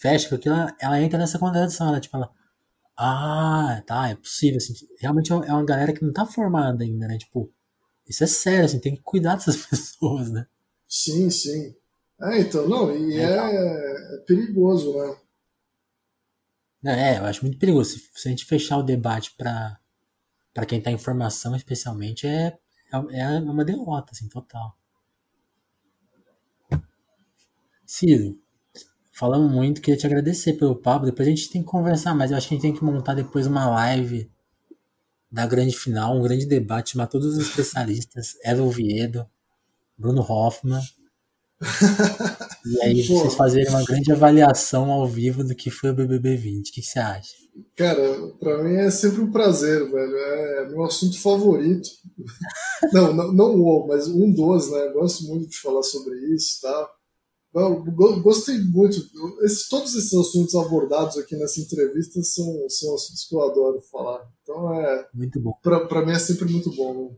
fecha com aquilo, ela, ela entra nessa contradição, ela, tipo, ela. Ah, tá, é possível, assim, realmente é uma galera que não tá formada ainda, né? Tipo, isso é sério, assim, tem que cuidar dessas pessoas, né? Sim, sim. É, então, não, e é, é, é perigoso, né? É, eu acho muito perigoso. Se, a gente fechar o debate para quem tá em formação, especialmente, é, é, é uma derrota, assim, total. Ciro, falamos muito, queria te agradecer pelo papo. Depois a gente tem que conversar, mas eu acho que a gente tem que montar depois uma live da grande final, um grande debate, chamar todos os especialistas, Eva Oviedo, Bruno Hoffman, e aí Pô. vocês fazerem uma grande avaliação ao vivo do que foi o BBB 20. O que, você acha? Cara, pra mim é sempre um prazer, velho. É meu assunto favorito. não, não, não o, mas um dos, né? Gosto muito de falar sobre isso e tal. Não, gostei muito. Todos esses assuntos abordados aqui nessa entrevista são, são assuntos que eu adoro falar. Então é. Muito bom. Pra mim é sempre muito bom.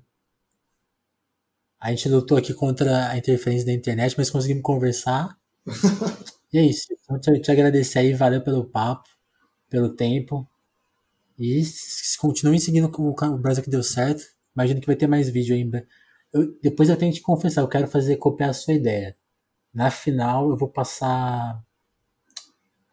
A gente lutou aqui contra a interferência da internet, mas conseguimos conversar. e é isso. Então, te, te agradecer aí, valeu pelo papo, pelo tempo. E continuem seguindo o, o Brasil que deu certo. Imagino que vai ter mais vídeo ainda. Eu, depois eu tenho que te confessar, eu quero fazer copiar a sua ideia. Na final eu vou passar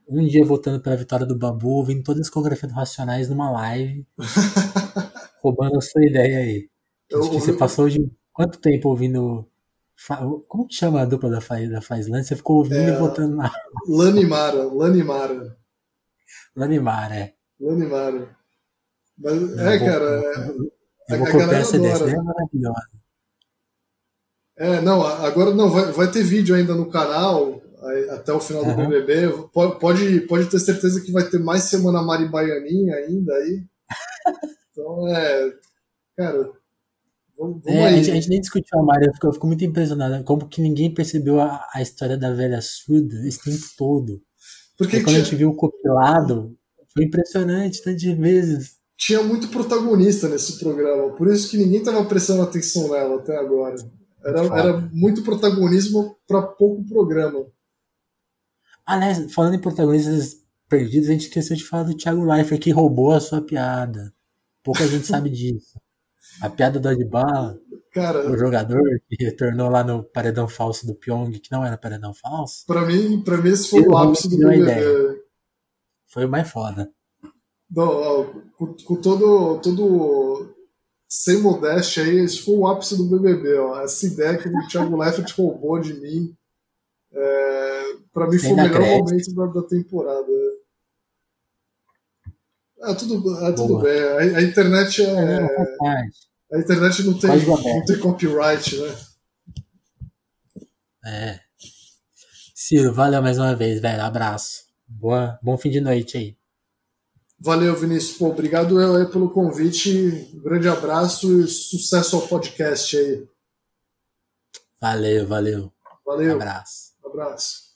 um dia votando pela vitória do Babu, ouvindo todas as coreografias do Racionais numa live, roubando a sua ideia aí. Eu, que você passou de quanto tempo ouvindo. Como que chama a dupla da, Fa, da Faisland? Você ficou ouvindo é, e votando na. Lanimara, Lanimara. Lanimara, é. Lanimara. Mas, não, é, vou, cara. Eu, eu vou copiar essa dessa, é maravilhosa. É, não, agora não, vai, vai ter vídeo ainda no canal até o final do uhum. BBB. Pode, pode ter certeza que vai ter mais semana Mari Baianinha ainda aí. Então, é. Cara, Vamos, é, a, gente, a, gente, nem discutiu a Mari, eu fico, eu fico muito impressionado. Como que ninguém percebeu a, a história da velha surda esse tempo todo. Porque quando tinha... a gente viu o compilado, foi impressionante, tantas vezes. Tinha muito protagonista nesse programa, por isso que ninguém estava prestando atenção nela até agora. Era, era muito protagonismo para pouco programa. Aliás, falando em protagonistas perdidos, a gente esqueceu de falar do Thiago Leifert que roubou a sua piada. Pouca gente sabe disso. A piada do Adbala, Cara, o jogador que retornou lá no paredão falso do Pyong, que não era paredão falso. Pra mim, pra mim esse foi o ápice do BBB. Foi o mais foda. Não, com, com, todo, todo sem modéstia aí, esse foi o ápice do BBB. Ó. Essa ideia que o Thiago Leifert roubou de mim, é, pra mim foi o melhor crédito. momento da, da temporada. Ah, tudo, ah, tudo bem. A, a, internet é. é a internet não tem, não tem copyright, né? É. Ciro, valeu mais uma vez, velho. Abraço. Boa, bom fim de noite aí. Valeu, Vinícius. Pô, obrigado eu pelo convite. Um grande abraço e sucesso ao podcast aí. Valeu, valeu. Valeu. abraço. abraço.